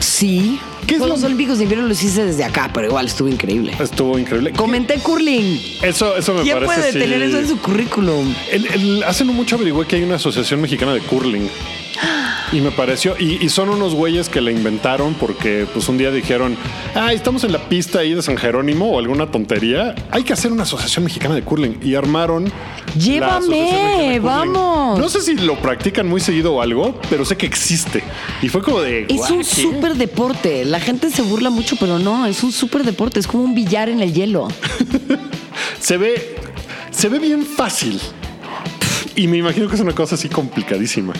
Sí. ¿Qué es Juegos lo- Olímpicos de invierno los hice desde acá, pero igual estuvo increíble. Estuvo increíble. Comenté curling. Eso, eso me ¿Quién parece. puede sí. tener eso en su currículum? El- el- hace no mucho averigué que hay una asociación mexicana de curling. Y me pareció, y, y son unos güeyes que la inventaron porque pues un día dijeron, ah, estamos en la pista ahí de San Jerónimo o alguna tontería, hay que hacer una asociación mexicana de curling. Y armaron Llévame, vamos. No sé si lo practican muy seguido o algo, pero sé que existe. Y fue como de. Es "Guau, un ¿qué?". súper deporte. La gente se burla mucho, pero no, es un súper deporte. Es como un billar en el hielo. *laughs* Se ve. Se ve bien fácil. Y me imagino que es una cosa así complicadísima.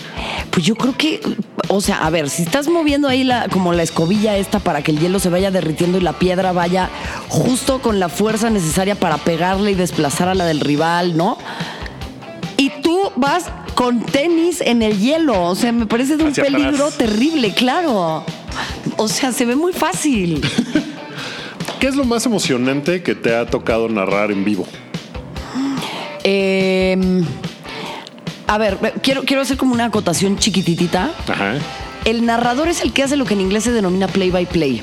Pues yo creo que, o sea, a ver, si estás moviendo ahí la, como la escobilla esta para que el hielo se vaya derritiendo y la piedra vaya justo con la fuerza necesaria para pegarle y desplazar a la del rival, ¿no? Y tú vas con tenis en el hielo, o sea, me parece de un Hacia peligro atrás. terrible, claro. O sea, se ve muy fácil. *laughs* ¿Qué es lo más emocionante que te ha tocado narrar en vivo? Eh, a ver, quiero, quiero hacer como una acotación chiquititita. Ajá. El narrador es el que hace lo que en inglés se denomina play by play.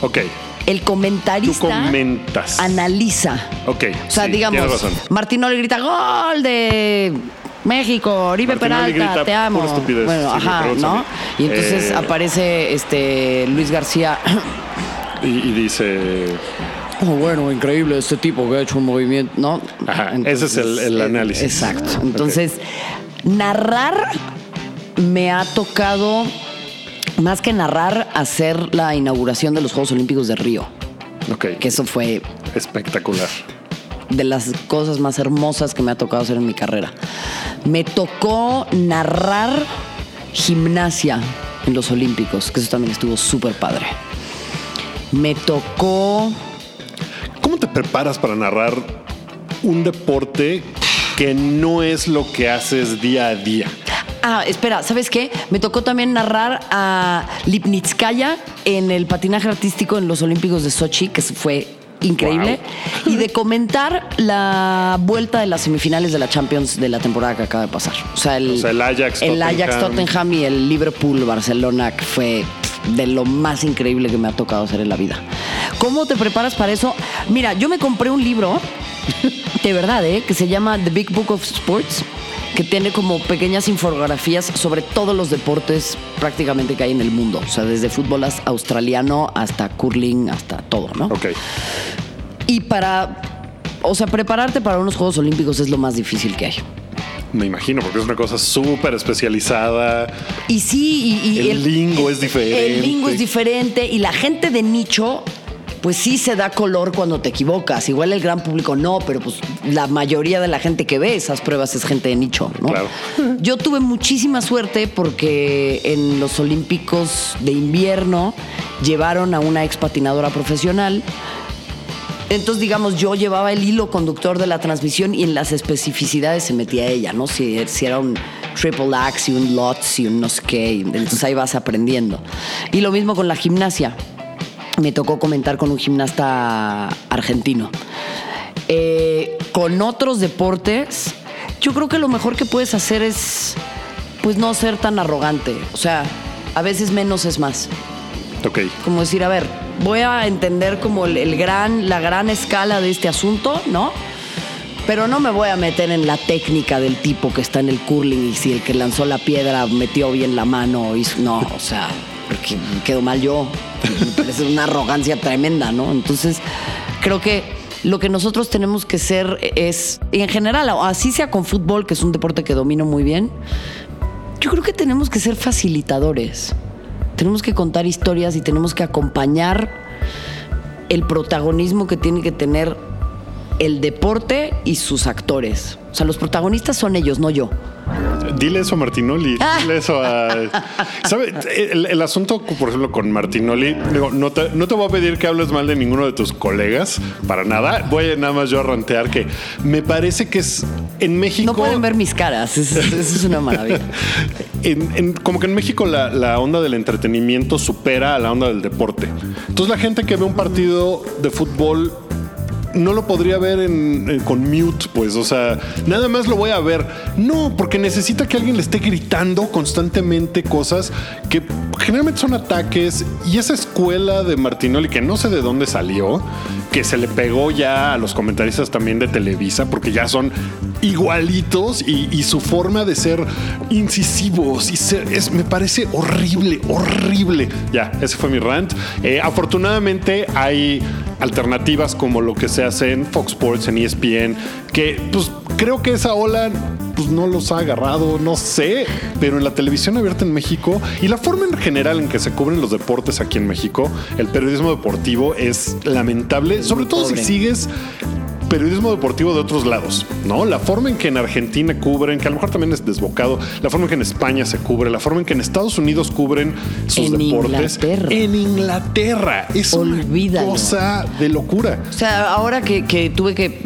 Ok. El comentarista Tú comentas. analiza. Ok. O sea, sí, digamos, tienes razón. Martinoli grita gol de México, Oribe Martinoli Peralta, te amo. Bueno, sí, ajá, ¿no? Y entonces Eh, aparece este Luis García. Y, y dice. Bueno, increíble este tipo que ha hecho un movimiento, ¿no? Ajá, ese es el- el eh, análisis. Exacto. Entonces, narrar me ha tocado, más que narrar, hacer la inauguración de los Juegos Olímpicos de Río. Ok. Que eso fue Espectacular. de las cosas más hermosas que me ha tocado hacer en mi carrera. Me tocó narrar gimnasia en los Olímpicos, que eso también estuvo súper padre. Me tocó... ¿Cómo te preparas para narrar un deporte que no es lo que haces día a día? Ah, espera, ¿sabes qué? Me tocó también narrar a Lipnitskaya en el patinaje artístico en los Olímpicos de Sochi, que fue increíble, y de comentar la vuelta de las semifinales de la Champions de la temporada que acaba de pasar. O sea, el, O sea, el Ajax, el Ajax, Tottenham. Tottenham y el Liverpool Barcelona, que fue de lo más increíble que me ha tocado hacer en la vida. ¿Cómo te preparas para eso? Mira, yo me compré un libro, *laughs* de verdad, ¿eh? que se llama The Big Book of Sports, que tiene como pequeñas infografías sobre todos los deportes prácticamente que hay en el mundo. O sea, desde fútbol australiano hasta curling, hasta todo, ¿no? Ok. Y para, o sea, prepararte para unos Juegos Olímpicos es lo más difícil que hay. Me imagino, porque es una cosa súper especializada. Y sí, y, y El lingo es diferente. El lingo es diferente y la gente de nicho, pues sí se da color cuando te equivocas. Igual el gran público no, pero pues la mayoría de la gente que ve esas pruebas es gente de nicho, ¿no? Claro. *laughs* Yo tuve muchísima suerte porque en los Olímpicos de invierno llevaron a una ex patinadora profesional. Entonces, digamos, yo llevaba el hilo conductor de la transmisión y en las especificidades se metía ella, ¿no? Si, si era un triple axe y un lots y un no sé qué, entonces ahí vas aprendiendo. Y lo mismo con la gimnasia. Me tocó comentar con un gimnasta argentino. Eh, con otros deportes, yo creo que lo mejor que puedes hacer es, pues, no ser tan arrogante. O sea, a veces menos es más Ok. como decir, a ver, voy a entender como el, gran, la gran escala de este asunto, ¿no? Pero no me voy a meter en la técnica del tipo que está en el curling y si el que lanzó la piedra metió bien la mano, hizo, no, o sea, porque quedó mal yo. Me parece una arrogancia tremenda, ¿no? Entonces, creo que lo que nosotros tenemos que ser es, en general, así sea con fútbol, que es un deporte que domino muy bien, yo creo que tenemos que ser facilitadores. Tenemos que contar historias y tenemos que acompañar el protagonismo que tiene que tener el deporte y sus actores. O sea, los protagonistas son ellos, no yo. Dile eso a Martinoli. Ah. Dile eso a. ¿Sabe? El, el asunto, por ejemplo, con Martinoli, digo, no te, no te voy a pedir que hables mal de ninguno de tus colegas, para nada. Voy a nada más yo a rantear que me parece que es en México. No pueden ver mis caras, eso, eso es una maravilla. *laughs* En- en- como que en México la, la onda del entretenimiento supera a la onda del deporte. Entonces la gente que ve un partido de fútbol no lo podría ver en- en- con mute, pues, o sea, nada más lo voy a ver. No, porque necesita que alguien le esté gritando constantemente cosas que generalmente son ataques y esa escuela de Martinoli que no sé de dónde salió, que se le pegó ya a los comentaristas también de Televisa, porque ya son igualitos y, y su forma de ser incisivos y ser, es, me parece horrible, horrible. Ya, ese fue mi rant. Eh, afortunadamente hay alternativas como lo que se hace en Fox Sports, en ESPN, que pues creo que esa ola pues no los ha agarrado, no sé, pero en la televisión abierta en México y la forma en general en que se cubren los deportes aquí en México, el periodismo deportivo es lamentable, sobre todo si sigues periodismo deportivo de otros lados, ¿no? La forma en que en Argentina cubren, que a lo mejor también es desbocado, la forma en que en España se cubre, la forma en que en Estados Unidos cubren sus En deportes. Inglaterra. En Inglaterra. Es Olvídalo. una cosa de locura. O sea, ahora que, que tuve que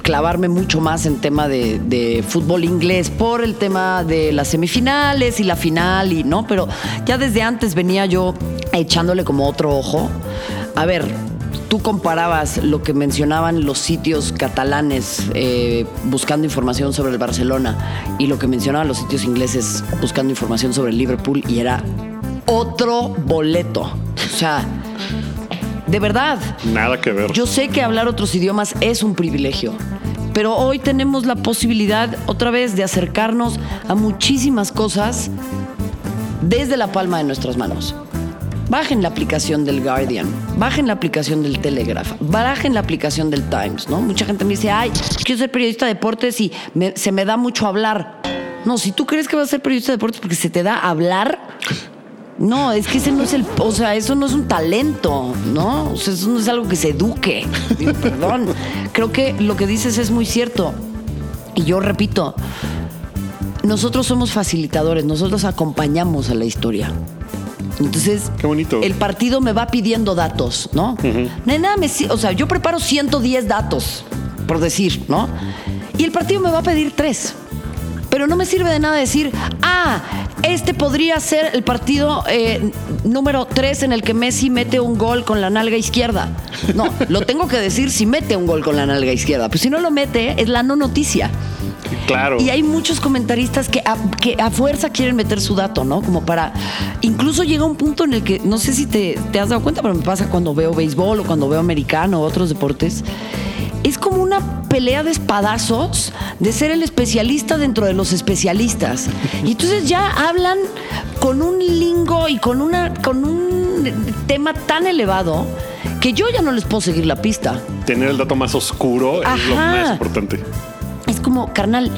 clavarme mucho más en tema de, de fútbol inglés por el tema de las semifinales y la final y no, pero ya desde antes venía yo echándole como otro ojo. A ver, tú comparabas lo que mencionaban los sitios catalanes eh, buscando información sobre el Barcelona y lo que mencionaban los sitios ingleses buscando información sobre el Liverpool y era otro boleto. O sea, de verdad. Nada que ver. Yo sé que hablar otros idiomas es un privilegio, pero hoy tenemos la posibilidad otra vez de acercarnos a muchísimas cosas desde la palma de nuestras manos. Bajen la aplicación del Guardian, bajen la aplicación del Telegraph, bajen la aplicación del Times, ¿no? Mucha gente me dice, ay, quiero ser periodista de deportes y se me da mucho hablar. No, si tú crees que vas a ser periodista de deportes porque se te da hablar, no, es que ese no es el, o sea, eso no es un talento, ¿no? O sea, eso no es algo que se eduque. *laughs* Perdón. Creo que lo que dices es muy cierto. Y yo repito, nosotros somos facilitadores, nosotros acompañamos a la historia. Entonces, Qué bonito. el partido me va pidiendo datos, ¿no? Nena, me, si- o sea, yo preparo 110 datos, por decir, ¿no? Y el partido me va a pedir tres. Pero no me sirve de nada decir, ah, este podría ser el partido eh, número 3 en el que Messi mete un gol con la nalga izquierda. No, lo tengo que decir si mete un gol con la nalga izquierda. Pues si no lo mete, es la no noticia. Claro. Y hay muchos comentaristas que a, que a fuerza quieren meter su dato, ¿no? Como para. Incluso llega un punto en el que, no sé si te, te has dado cuenta, pero me pasa cuando veo béisbol o cuando veo americano o otros deportes. Es como una pelea de espadazos de ser el especialista dentro de los especialistas. Y entonces ya hablan con un lingo y con, una, con un tema tan elevado que yo ya no les puedo seguir la pista. Tener el dato más oscuro es lo más importante. Es como, carnal,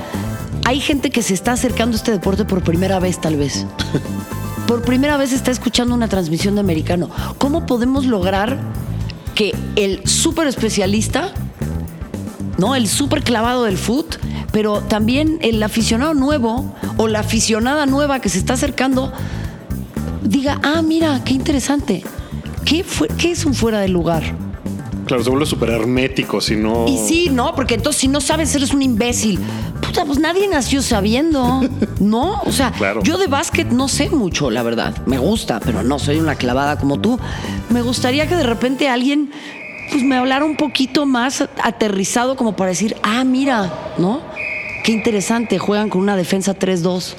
hay gente que se está acercando a este deporte por primera vez, tal vez. *laughs* Por primera vez está escuchando una transmisión de americano. ¿Cómo podemos lograr que el súper especialista, ¿no? El súper clavado del foot, pero también el aficionado nuevo o la aficionada nueva que se está acercando, diga, ah, mira, qué interesante. ¿Qué, fue, qué es un fuera de lugar? Claro, se vuelve súper hermético si no. Y sí, ¿no? Porque entonces si no sabes, eres un imbécil. Puta, pues nadie nació sabiendo, *laughs* ¿no? O sea, Claro. yo de básquet no sé mucho, la verdad. Me gusta, pero no soy una clavada como tú. Me gustaría que de repente alguien pues me hablara un poquito más aterrizado como para decir, ah, mira, ¿no? Qué interesante, juegan con una defensa 3-2.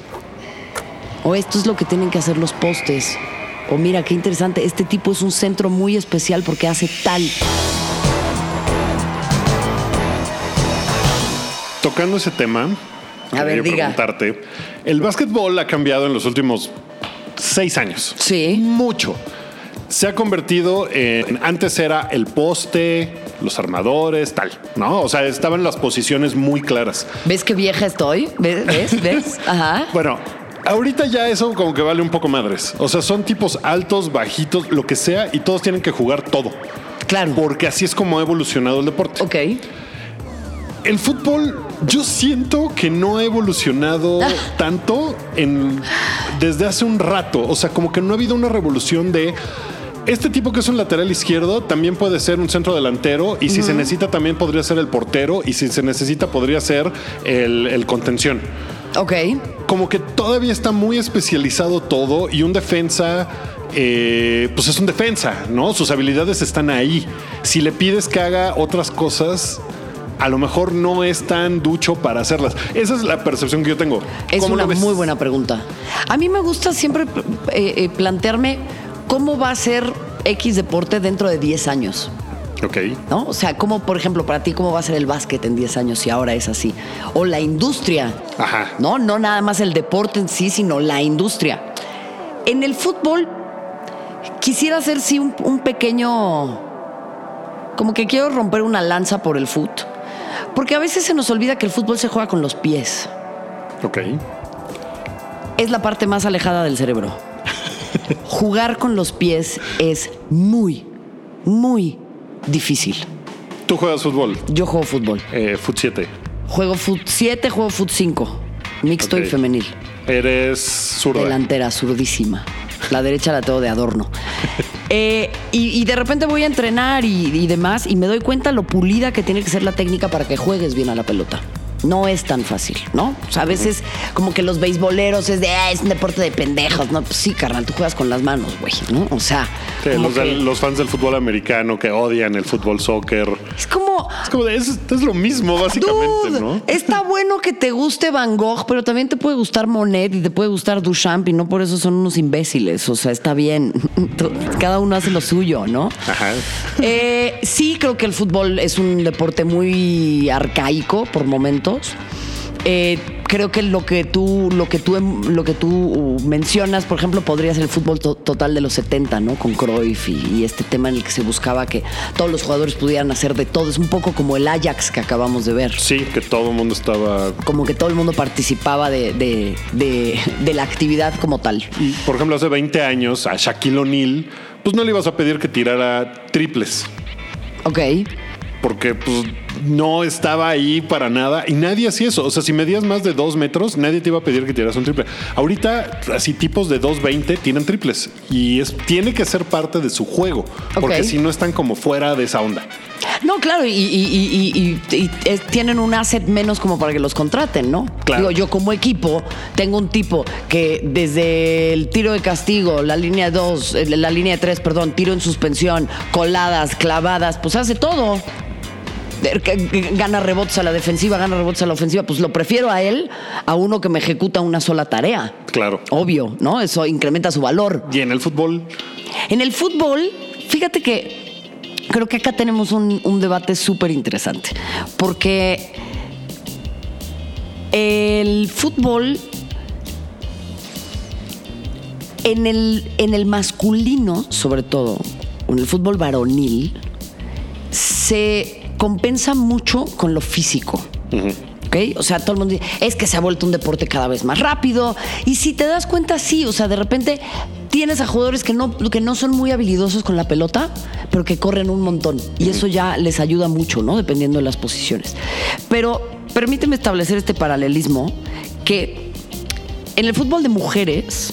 O esto es lo que tienen que hacer los postes. O mira, qué interesante, este tipo es un centro muy especial porque hace tal. Tocando ese tema, A ver, quería diga. preguntarte. El básquetbol ha cambiado en los últimos seis años. Sí. Mucho. Se ha convertido en. Antes era el poste, los armadores, tal, ¿no? O sea, estaban las posiciones muy claras. ¿Ves qué vieja estoy? ¿Ves? ¿Ves? *laughs* ¿Ves? Ajá. Bueno, ahorita ya eso como que vale un poco madres. O sea, son tipos altos, bajitos, lo que sea, y todos tienen que jugar todo. Claro. Porque así es como ha evolucionado el deporte. Ok. El fútbol, yo siento que no ha evolucionado *laughs* tanto en, desde hace un rato. O sea, como que no ha habido una revolución de. Este tipo que es un lateral izquierdo también puede ser un centro delantero y si se necesita también podría ser el portero y si se necesita podría ser el, el contención. Ok. Como que todavía está muy especializado todo y un defensa, eh, pues es un defensa, ¿no? Sus habilidades están ahí. Si le pides que haga otras cosas, a lo mejor no es tan ducho para hacerlas. Esa es la percepción que yo tengo. Es ¿Cómo una muy buena pregunta. A mí me gusta siempre eh, eh, plantearme cómo va a ser X deporte dentro de 10 años. Ok. ¿No? O sea, cómo, por ejemplo, para ti, cómo va a ser el básquet en 10 años si ahora es así. O la industria. Ajá. ¿No? No nada más el deporte en sí, sino la industria. En el fútbol, quisiera hacer sí un, un pequeño. Como que quiero romper una lanza por el fútbol. Porque a veces se nos olvida que el fútbol se juega con los pies. Ok. Es la parte más alejada del cerebro. Jugar con los pies es muy, muy difícil. Tú juegas fútbol, Yo juego fútbol. eh, Foot 7. Juego fut 7, juego fut 5. Mixto y femenil. Eres zurda. Delantera, zurdísima. La derecha la tengo de adorno. Eh, y, de repente voy a entrenar y, y demás y me doy cuenta lo pulida que tiene que ser la técnica para que juegues bien a la pelota. No es tan fácil, ¿no? O sea, a veces como que los beisboleros es de, ah, es un deporte de pendejos. No, pues sí, carnal, tú juegas con las manos, güey, ¿no? O sea, Sí, los, del- que- los fans del fútbol americano que odian el fútbol soccer. es como... Es como de, es, es lo mismo, básicamente, Dude, ¿no? Está bueno que te guste Van Gogh, pero también te puede gustar Monet y te puede gustar Duchamp y no por eso son unos imbéciles. O sea, está bien. *laughs* Cada uno hace lo suyo, ¿no? Ajá. Eh, sí, creo que el fútbol es un deporte muy arcaico por momentos. Eh, creo que lo que tú lo que tú lo que tú mencionas, por ejemplo, podría ser el fútbol to- total de los 70, ¿no? Con Cruyff y, y este tema en el que se buscaba que todos los jugadores pudieran hacer de todo. Es un poco como el Ajax que acabamos de ver. Sí, que todo el mundo estaba. Como que todo el mundo participaba de, de- de- de la actividad como tal. Y, por ejemplo, hace 20 años a Shaquille O'Neal, pues no le ibas a pedir que tirara triples. Ok. Porque pues no estaba ahí para nada y nadie hacía eso. O sea, si medías más de dos metros, nadie te iba a pedir que tiraras un triple. Ahorita, así tipos de 2.20 tienen triples y es, tiene que ser parte de su juego. Porque si no están como fuera de esa onda. No, claro, y, y- y- y- y- y es- tienen un asset menos como para que los contraten, ¿no? Claro. Digo, yo como equipo tengo un tipo que desde el tiro de castigo, la línea 2, la línea 3, perdón, tiro en suspensión, coladas, clavadas, pues hace todo. Gana rebotes a la defensiva, gana rebotes a la ofensiva, pues lo prefiero a él a uno que me ejecuta una sola tarea. Claro. Obvio, ¿no? Eso incrementa su valor. Y en el fútbol, En el fútbol, fíjate que creo que acá tenemos un, un debate súper interesante. Porque el fútbol en el, en el masculino, sobre todo, en el fútbol varonil, se compensa mucho con lo físico. ¿ok? O sea, todo el mundo dice, es que se ha vuelto un deporte cada vez más rápido. Y si te das cuenta, sí, o sea, de repente tienes a jugadores que no, que no son muy habilidosos con la pelota, pero que corren un montón. Y eso ya les ayuda mucho, ¿no? Dependiendo de las posiciones. Pero permíteme establecer este paralelismo que en el fútbol de mujeres,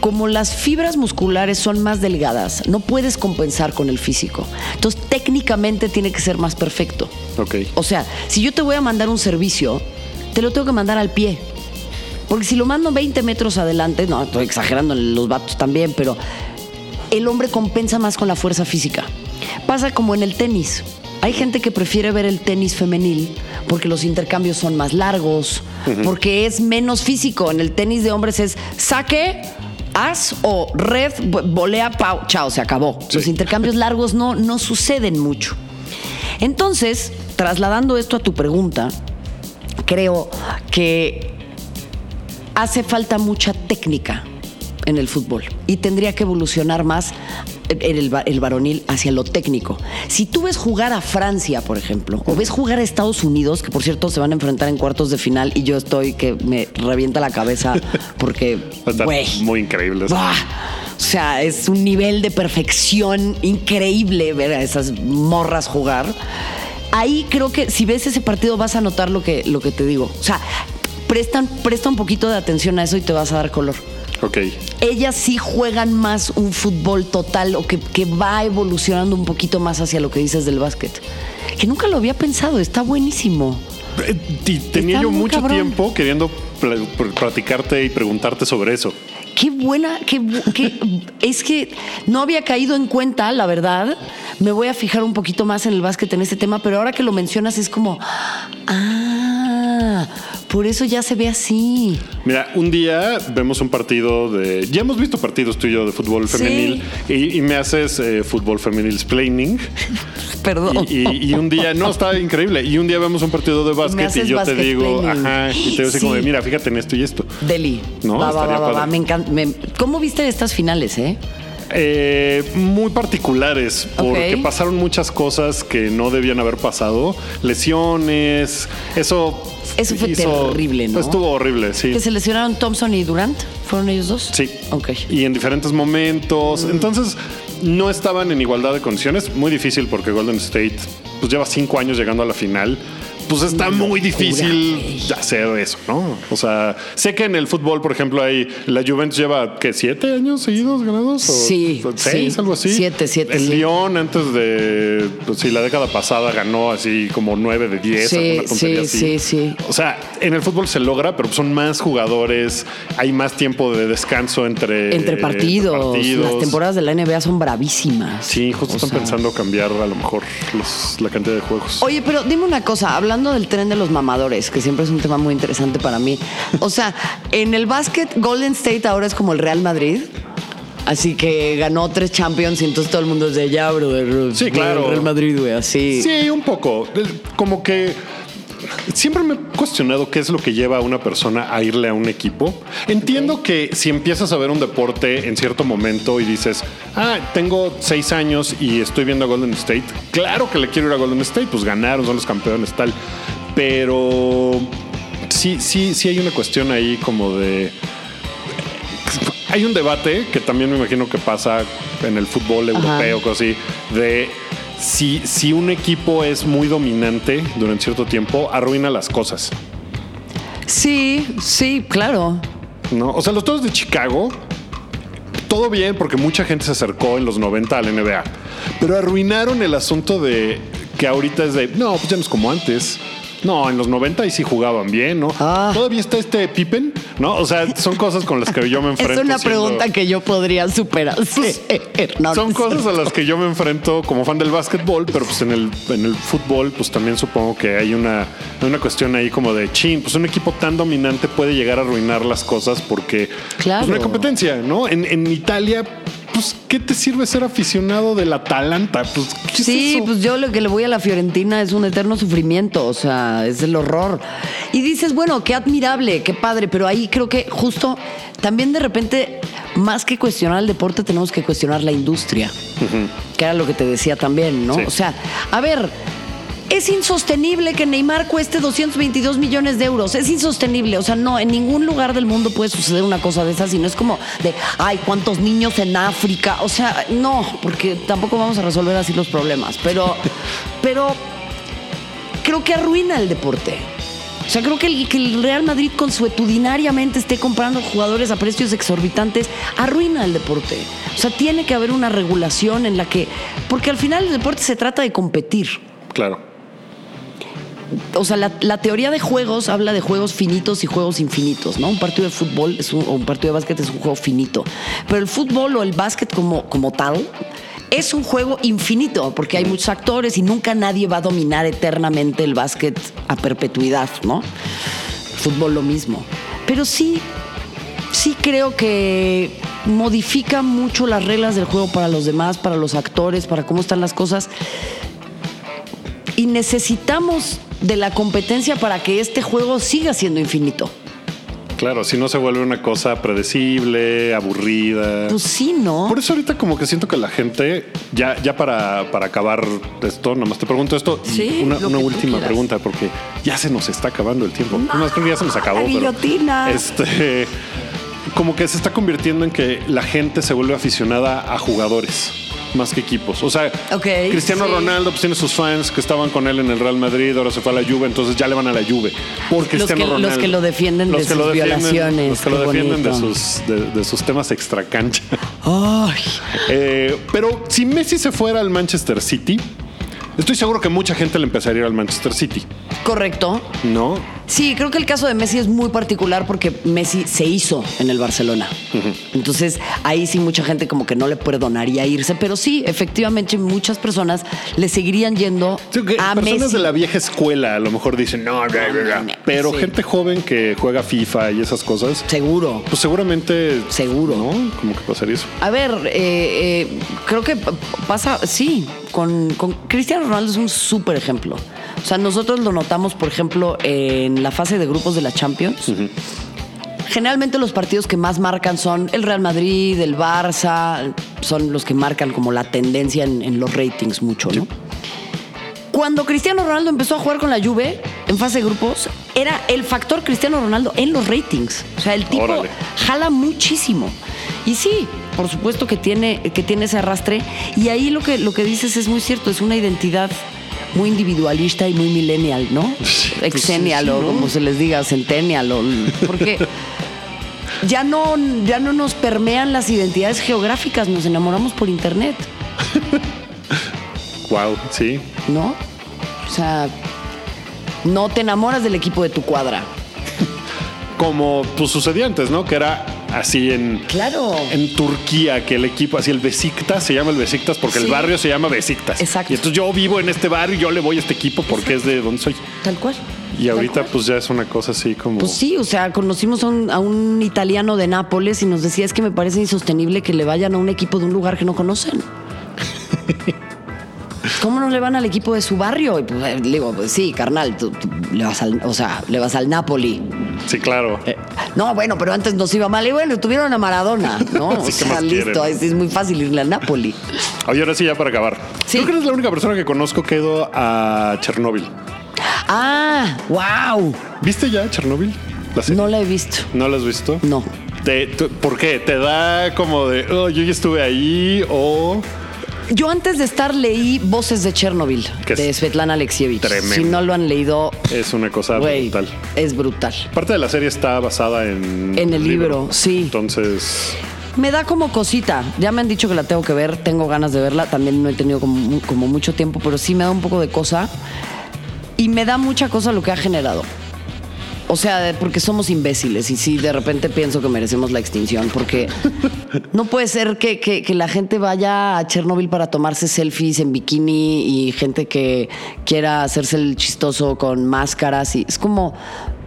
como las fibras musculares son más delgadas, no puedes compensar con el físico. Entonces, técnicamente tiene que ser más perfecto. ok. O sea, si yo te voy a mandar un servicio, te lo tengo que mandar al pie. Porque si lo mando 20 metros adelante, no, estoy exagerando en los vatos también, pero el hombre compensa más con la fuerza física. Pasa como en el tenis. Hay gente que prefiere ver el tenis femenil porque los intercambios son más largos, porque es menos físico. En el tenis de hombres es saque, as o red, vo- volea, pau, chao, se acabó. Los intercambios largos no, no suceden mucho. Entonces, trasladando esto a tu pregunta, creo que hace falta mucha técnica en el fútbol y tendría que evolucionar más el, va- el varonil hacia lo técnico. Si tú ves jugar a Francia, por ejemplo, o ves jugar a Estados Unidos, que por cierto se van a enfrentar en cuartos de final y yo estoy que me revienta la cabeza *laughs* porque, güey, muy increíble. O sea, es un nivel de perfección increíble ver a esas morras jugar. Ahí creo que si ves ese partido vas a notar lo que, lo que te digo. O sea, prestan, presta un poquito de atención a eso y te vas a dar color. Ok. Ellas sí juegan más un fútbol total o que, que va evolucionando un poquito más hacia lo que dices del básquet. Que nunca lo había pensado, está buenísimo. Eh, Y tenía Está yo mucho cabrón. tiempo queriendo platicarte y preguntarte sobre eso. Qué buena, qué, qué- *laughs* es que no había caído en cuenta, la verdad. Me voy a fijar un poquito más en el básquet en este tema, pero ahora que lo mencionas es como, ah, por eso ya se ve así. Mira, un día vemos un partido de. Ya hemos visto partidos tú y yo de fútbol Sí. femenil y, y me haces eh, fútbol femenil explaining. *laughs* Perdón. Y, y- y un día, no, está increíble. Y un día vemos un partido de básquet y yo te digo, planning. ajá, y te digo así como de, mira, fíjate en esto y esto. Deli. No, va, va. Me encanta. me- ¿Cómo viste estas finales, eh? Eh, muy particulares, porque pasaron muchas cosas que no debían haber pasado. Lesiones, eso. Eso fue terrible, ¿no? Estuvo horrible, sí. ¿Que se lesionaron Thompson y Durant? ¿Fueron ellos dos? Sí. Ok. Y en diferentes momentos. Entonces, no estaban en igualdad de condiciones. Muy difícil porque Golden State pues lleva cinco años llegando a la final. Pues está muy difícil hacer eso, ¿no? O sea, sé que en el fútbol, por ejemplo, hay la Juventus lleva ¿qué? siete años seguidos ganados, o Sí, seis, sí. algo así. Siete, siete, El sí. Lyon antes de, pues sí, la década pasada ganó así como nueve de diez. Sí, sí, así. sí, sí. O sea, en el fútbol se logra, pero son más jugadores, hay más tiempo de descanso entre, Entre partidos. partidos. Las temporadas de la NBA son bravísimas. Sí, justo O están sea, pensando cambiar a lo mejor los- la cantidad de juegos. Oye, pero dime una cosa, hablando del tren de los mamadores, que siempre es un tema muy interesante para mí. O sea, en el básquet, Golden State ahora es como el Real Madrid. Así que ganó tres Champions y entonces todo el mundo es de ya, brother. Sí, claro. El Real Madrid, güey, así. Sí, un poco. Como que siempre me he cuestionado qué es lo que lleva a una persona a irle a un equipo. Entiendo que si empiezas a ver un deporte en cierto momento y dices, ah, tengo seis años y estoy viendo a Golden State, claro que le quiero ir a Golden State, pues ganaron, son los campeones, tal. Pero sí, sí, sí hay una cuestión ahí como de. Hay un debate que también me imagino que pasa en el fútbol europeo, así, de si, si un equipo es muy dominante durante cierto tiempo, arruina las cosas. Sí, sí, claro. ¿no? O sea, los toros de Chicago, todo bien porque mucha gente se acercó en los 90 al NBA, pero arruinaron el asunto de que ahorita es de, no, pues ya no es como antes. No, en los 90 y sí jugaban bien, ¿no? Ah. Todavía está este Pippen, ¿no? O sea, son cosas con las que yo me *laughs* enfrento. Es una siendo- pregunta que yo podría superar. No, son no es cosas a las que yo me enfrento como fan del básquetbol, pero pues en el, en el fútbol, pues también supongo que hay una, una cuestión ahí como de chin, pues un equipo tan dominante puede llegar a arruinar las cosas porque Claro. pues, no hay competencia, ¿no? En, en Italia, pues, ¿qué te sirve ser aficionado del Atalanta? Pues, ¿qué es Sí, eso? pues yo lo que le voy a la Fiorentina es un eterno sufrimiento, o sea, es el horror. Y dices, bueno, qué admirable, qué padre, pero ahí creo que justo también de repente, más que cuestionar el deporte, tenemos que cuestionar la industria, que era lo que te decía también, ¿no? Sí. O sea, a ver. Es insostenible que Neymar cueste 222 millones de euros. Es insostenible. O sea, no, en ningún lugar del mundo puede suceder una cosa de esas. Y no es como de, ay, cuántos niños en África. O sea, no, porque tampoco vamos a resolver así los problemas. Pero, *laughs* pero creo que arruina el deporte. O sea, creo que el, que el Real Madrid consuetudinariamente esté comprando jugadores a precios exorbitantes arruina el deporte. O sea, tiene que haber una regulación en la que... Porque al final el deporte se trata de competir. Claro. O sea, la, teoría de juegos habla de juegos finitos y juegos infinitos, ¿no? Un partido de fútbol es un, o un partido de básquet es un juego finito. Pero el fútbol o el básquet como, como tal es un juego infinito, porque hay muchos actores y nunca nadie va a dominar eternamente el básquet a perpetuidad, ¿no? Fútbol lo mismo. Pero sí, sí creo que modifica mucho las reglas del juego para los demás, para los actores, para cómo están las cosas y necesitamos de la competencia para que este juego siga siendo infinito. Claro, si no se vuelve una cosa predecible, aburrida. Pues sí, ¿no? Por eso ahorita como que siento que la gente, ya, ya para, para acabar esto, nada más te pregunto esto y una, última pregunta, porque ya se nos está acabando el tiempo. Más creo que ya se nos acabó, pero guillotina. este como que se está convirtiendo en que la gente se vuelve aficionada a jugadores más que equipos. O sea, Cristiano sí. Ronaldo pues, tiene sus fans que estaban con él en el Real Madrid, ahora se fue a la Juve, entonces ya le van a la Juve. Por Cristiano que- los Ronaldo. que lo defienden de Los que lo sus defienden- violaciones, Los que lo defienden de sus, de, de sus temas extracancha. Ay, *laughs* Eh, pero si Messi se fuera al Manchester City, estoy seguro que mucha gente le empezaría a ir al Manchester City, correcto. ¿no? Sí, creo que el caso de Messi es muy particular porque Messi se hizo en el Barcelona. Entonces, ahí sí mucha gente como que no le perdonaría irse, pero sí, efectivamente muchas personas le seguirían yendo Sí, a personas Messi. de la vieja escuela a lo mejor dicen, no, ya, ya, ya". no, pero sí. gente joven que juega FIFA y esas cosas, Seguro. pues seguramente... Seguro. ¿No? Como que pasaría eso. A ver, eh, eh, creo que pasa, sí, con, con Cristiano Ronaldo es un súper ejemplo. O sea, nosotros lo notamos, por ejemplo, en la fase de grupos de la Champions. generalmente los partidos que más marcan son el Real Madrid, el Barça, son los que marcan como la tendencia en, en los ratings mucho, ¿no? Cuando Cristiano Ronaldo empezó a jugar con la Juve en fase de grupos, era el factor Cristiano Ronaldo en los ratings. O sea, el tipo Órale. jala muchísimo. Y sí, por supuesto que tiene, que tiene ese arrastre. Y ahí lo que, lo que dices es muy cierto, es una identidad muy individualista y muy millennial, ¿no? Sí, pues Exennial sí, sí, o ¿no? como se les diga, centennial. o- porque ya no, ya no nos permean las identidades geográficas, nos enamoramos por internet, *laughs* Wow, sí. ¿no? O sea, no te enamoras del equipo de tu cuadra. Como pues sucedía antes, ¿no? Que era así en, Claro. en Turquía, que el equipo, así el Besiktas, se llama el Besiktas porque Sí. el barrio se llama Besiktas. Exacto. Y entonces yo vivo en este barrio y yo le voy a este equipo porque es de donde soy. Tal cual. Y ahorita pues ya es una cosa así como... Pues sí, o sea, conocimos a un, a un italiano de Nápoles y nos decía es que me parece insostenible que le vayan a un equipo de un lugar que no conocen. *laughs* ¿Cómo no le van al equipo de su barrio? Y pues, eh, le digo, pues sí, carnal, tú, tú le vas al, o sea, le vas al Napoli. Sí, claro. No, bueno, pero antes nos iba mal. Y bueno, tuvieron a Maradona, ¿no? *laughs* O Sí, ¿qué sea, más listo, quieren? es, muy fácil irle al Napoli. Oye, ahora sí, ya para acabar. Sí. Creo que eres la única persona que conozco que ha ido a Chernóbil. Ah, wow. ¿Viste ya Chernóbil? La? No la he visto. ¿No la has visto? No. Te- ¿Por qué? ¿Te da como de, oh, yo ya estuve ahí o... Yo antes de estar leí Voces de Chernobyl es de Svetlana Alexievich. tremendo. Si no lo han leído, Es una cosa brutal. es brutal. Parte de la serie está basada en... En el libro, sí. Entonces, Me da como cosita. Ya me han dicho que la tengo que ver, tengo ganas de verla. También no he tenido como mucho tiempo, pero sí me da un poco de cosa. Y me da mucha cosa lo que ha generado. O sea, de- porque somos imbéciles y sí, de repente pienso que merecemos la extinción, porque *laughs* no puede ser que, que- que la gente vaya a Chernobyl para tomarse selfies en bikini y gente que quiera hacerse el chistoso con máscaras. Y es como,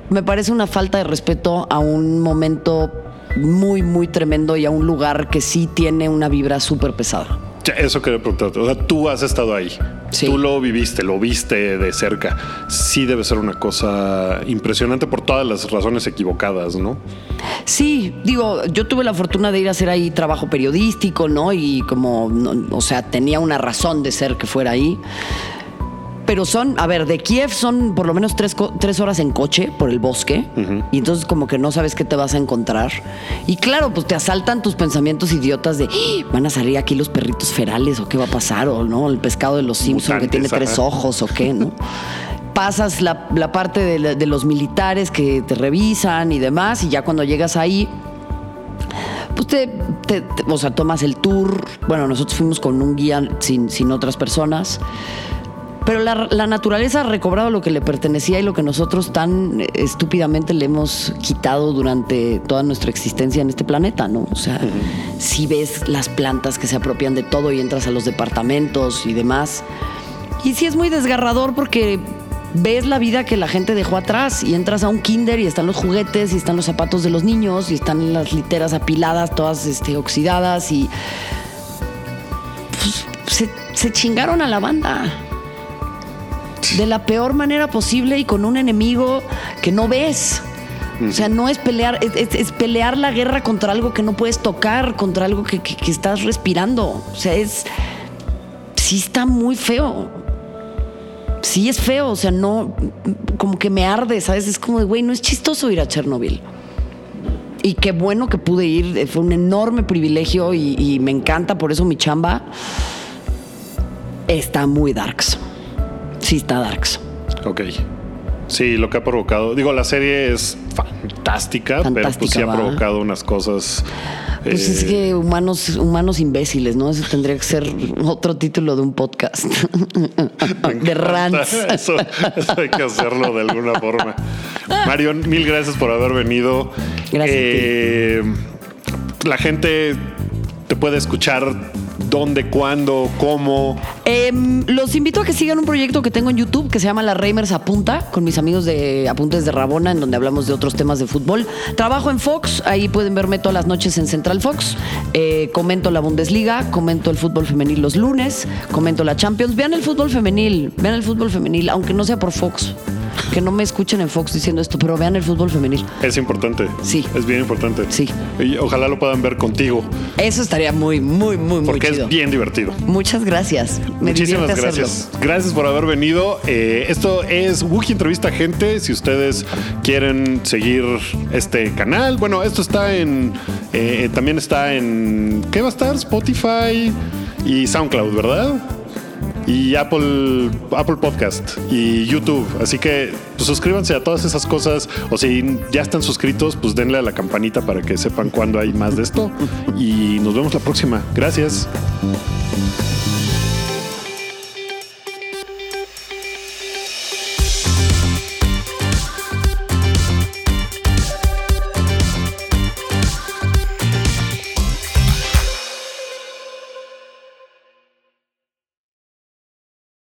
me parece una falta de respeto a un momento muy, muy tremendo y a un lugar que sí tiene una vibra súper pesada. Eso quería preguntarte. O sea, tú has estado ahí. Sí. Tú lo viviste, lo viste de cerca. Sí debe ser una cosa impresionante por todas las razones equivocadas, ¿no? Sí, digo, yo tuve la fortuna de ir a hacer ahí trabajo periodístico, ¿no? Y como, no- o sea, tenía una razón de ser que fuera ahí. Pero son, a ver, de Kiev son por lo menos tres, tres horas en coche por el bosque. Y entonces como que no sabes qué te vas a encontrar. Y claro, pues te asaltan tus pensamientos idiotas de, "¡Ah! ¿van a salir aquí los perritos ferales o qué va a pasar? O no, el pescado de los Simpson que tiene tres ojos o qué, ¿no? *laughs* Pasas la, la parte de, la- de los militares que te revisan y demás, y ya cuando llegas ahí, pues te, te- te- o sea, tomas el tour. Bueno, nosotros fuimos con un guía sin, sin otras personas. Pero la, la naturaleza ha recobrado lo que le pertenecía y lo que nosotros tan eh, estúpidamente le hemos quitado durante toda nuestra existencia en este planeta, ¿no? O sea, si ves las plantas que se apropian de todo y entras a los departamentos y demás. Y sí es muy desgarrador porque ves la vida que la gente dejó atrás y entras a un kinder y están los juguetes y están los zapatos de los niños y están las literas apiladas, todas este, oxidadas y pues, se chingaron a la banda de la peor manera posible y con un enemigo que no ves. O sea, no es pelear, es, es- es pelear la guerra contra algo que no puedes tocar, contra algo que, que- que estás respirando. O sea, es. Sí está muy feo. Sí es feo, o sea, no. Como que me arde, ¿sabes? Es como de, güey, no es chistoso ir a Chernobyl. Y qué bueno que pude ir, eh, fue un enorme privilegio y, y me encanta, por eso mi chamba está muy darks. Está darks. Ok. Sí, lo que ha provocado. Digo, la serie es fantástica, pero pues sí ha provocado unas cosas. Pues eh, es que humanos, humanos imbéciles, ¿no? Eso tendría que ser otro título de un podcast. *laughs* de rants. Eso, eso hay que hacerlo de alguna forma. Marion, mil gracias por haber venido. Gracias. Eh, La gente te puede escuchar dónde, cuándo, cómo. Em, los invito a que sigan un proyecto que tengo en YouTube que se llama La Reimers Apunta, con mis amigos de Apuntes de Rabona, en donde hablamos de otros temas de fútbol. Trabajo en Fox, ahí pueden verme todas las noches en Central Fox. Eh, comento la Bundesliga, comento el fútbol femenil los lunes, comento la Champions. Vean el fútbol femenil, vean el fútbol femenil, aunque no sea por Fox. Que no me escuchen en Fox diciendo esto, pero vean el fútbol femenil. Es importante. Sí. Es bien importante. Sí. Y ojalá lo puedan ver contigo, Eso estaría muy, muy, muy, muy porque chido. es bien divertido. Muchas gracias. Me Muchísimas hacerlo. gracias. Gracias por haber venido. Eh, esto es Wookie Entrevista Gente. Si ustedes quieren seguir este canal, bueno, esto está en. eh, también está en. ¿Qué va a estar? Spotify y SoundCloud, ¿verdad? Y Apple, Apple Podcast y YouTube. Así que pues, suscríbanse a todas esas cosas. O si ya están suscritos, pues denle a la campanita para que sepan cuándo hay más de esto. Y nos vemos la próxima. Gracias.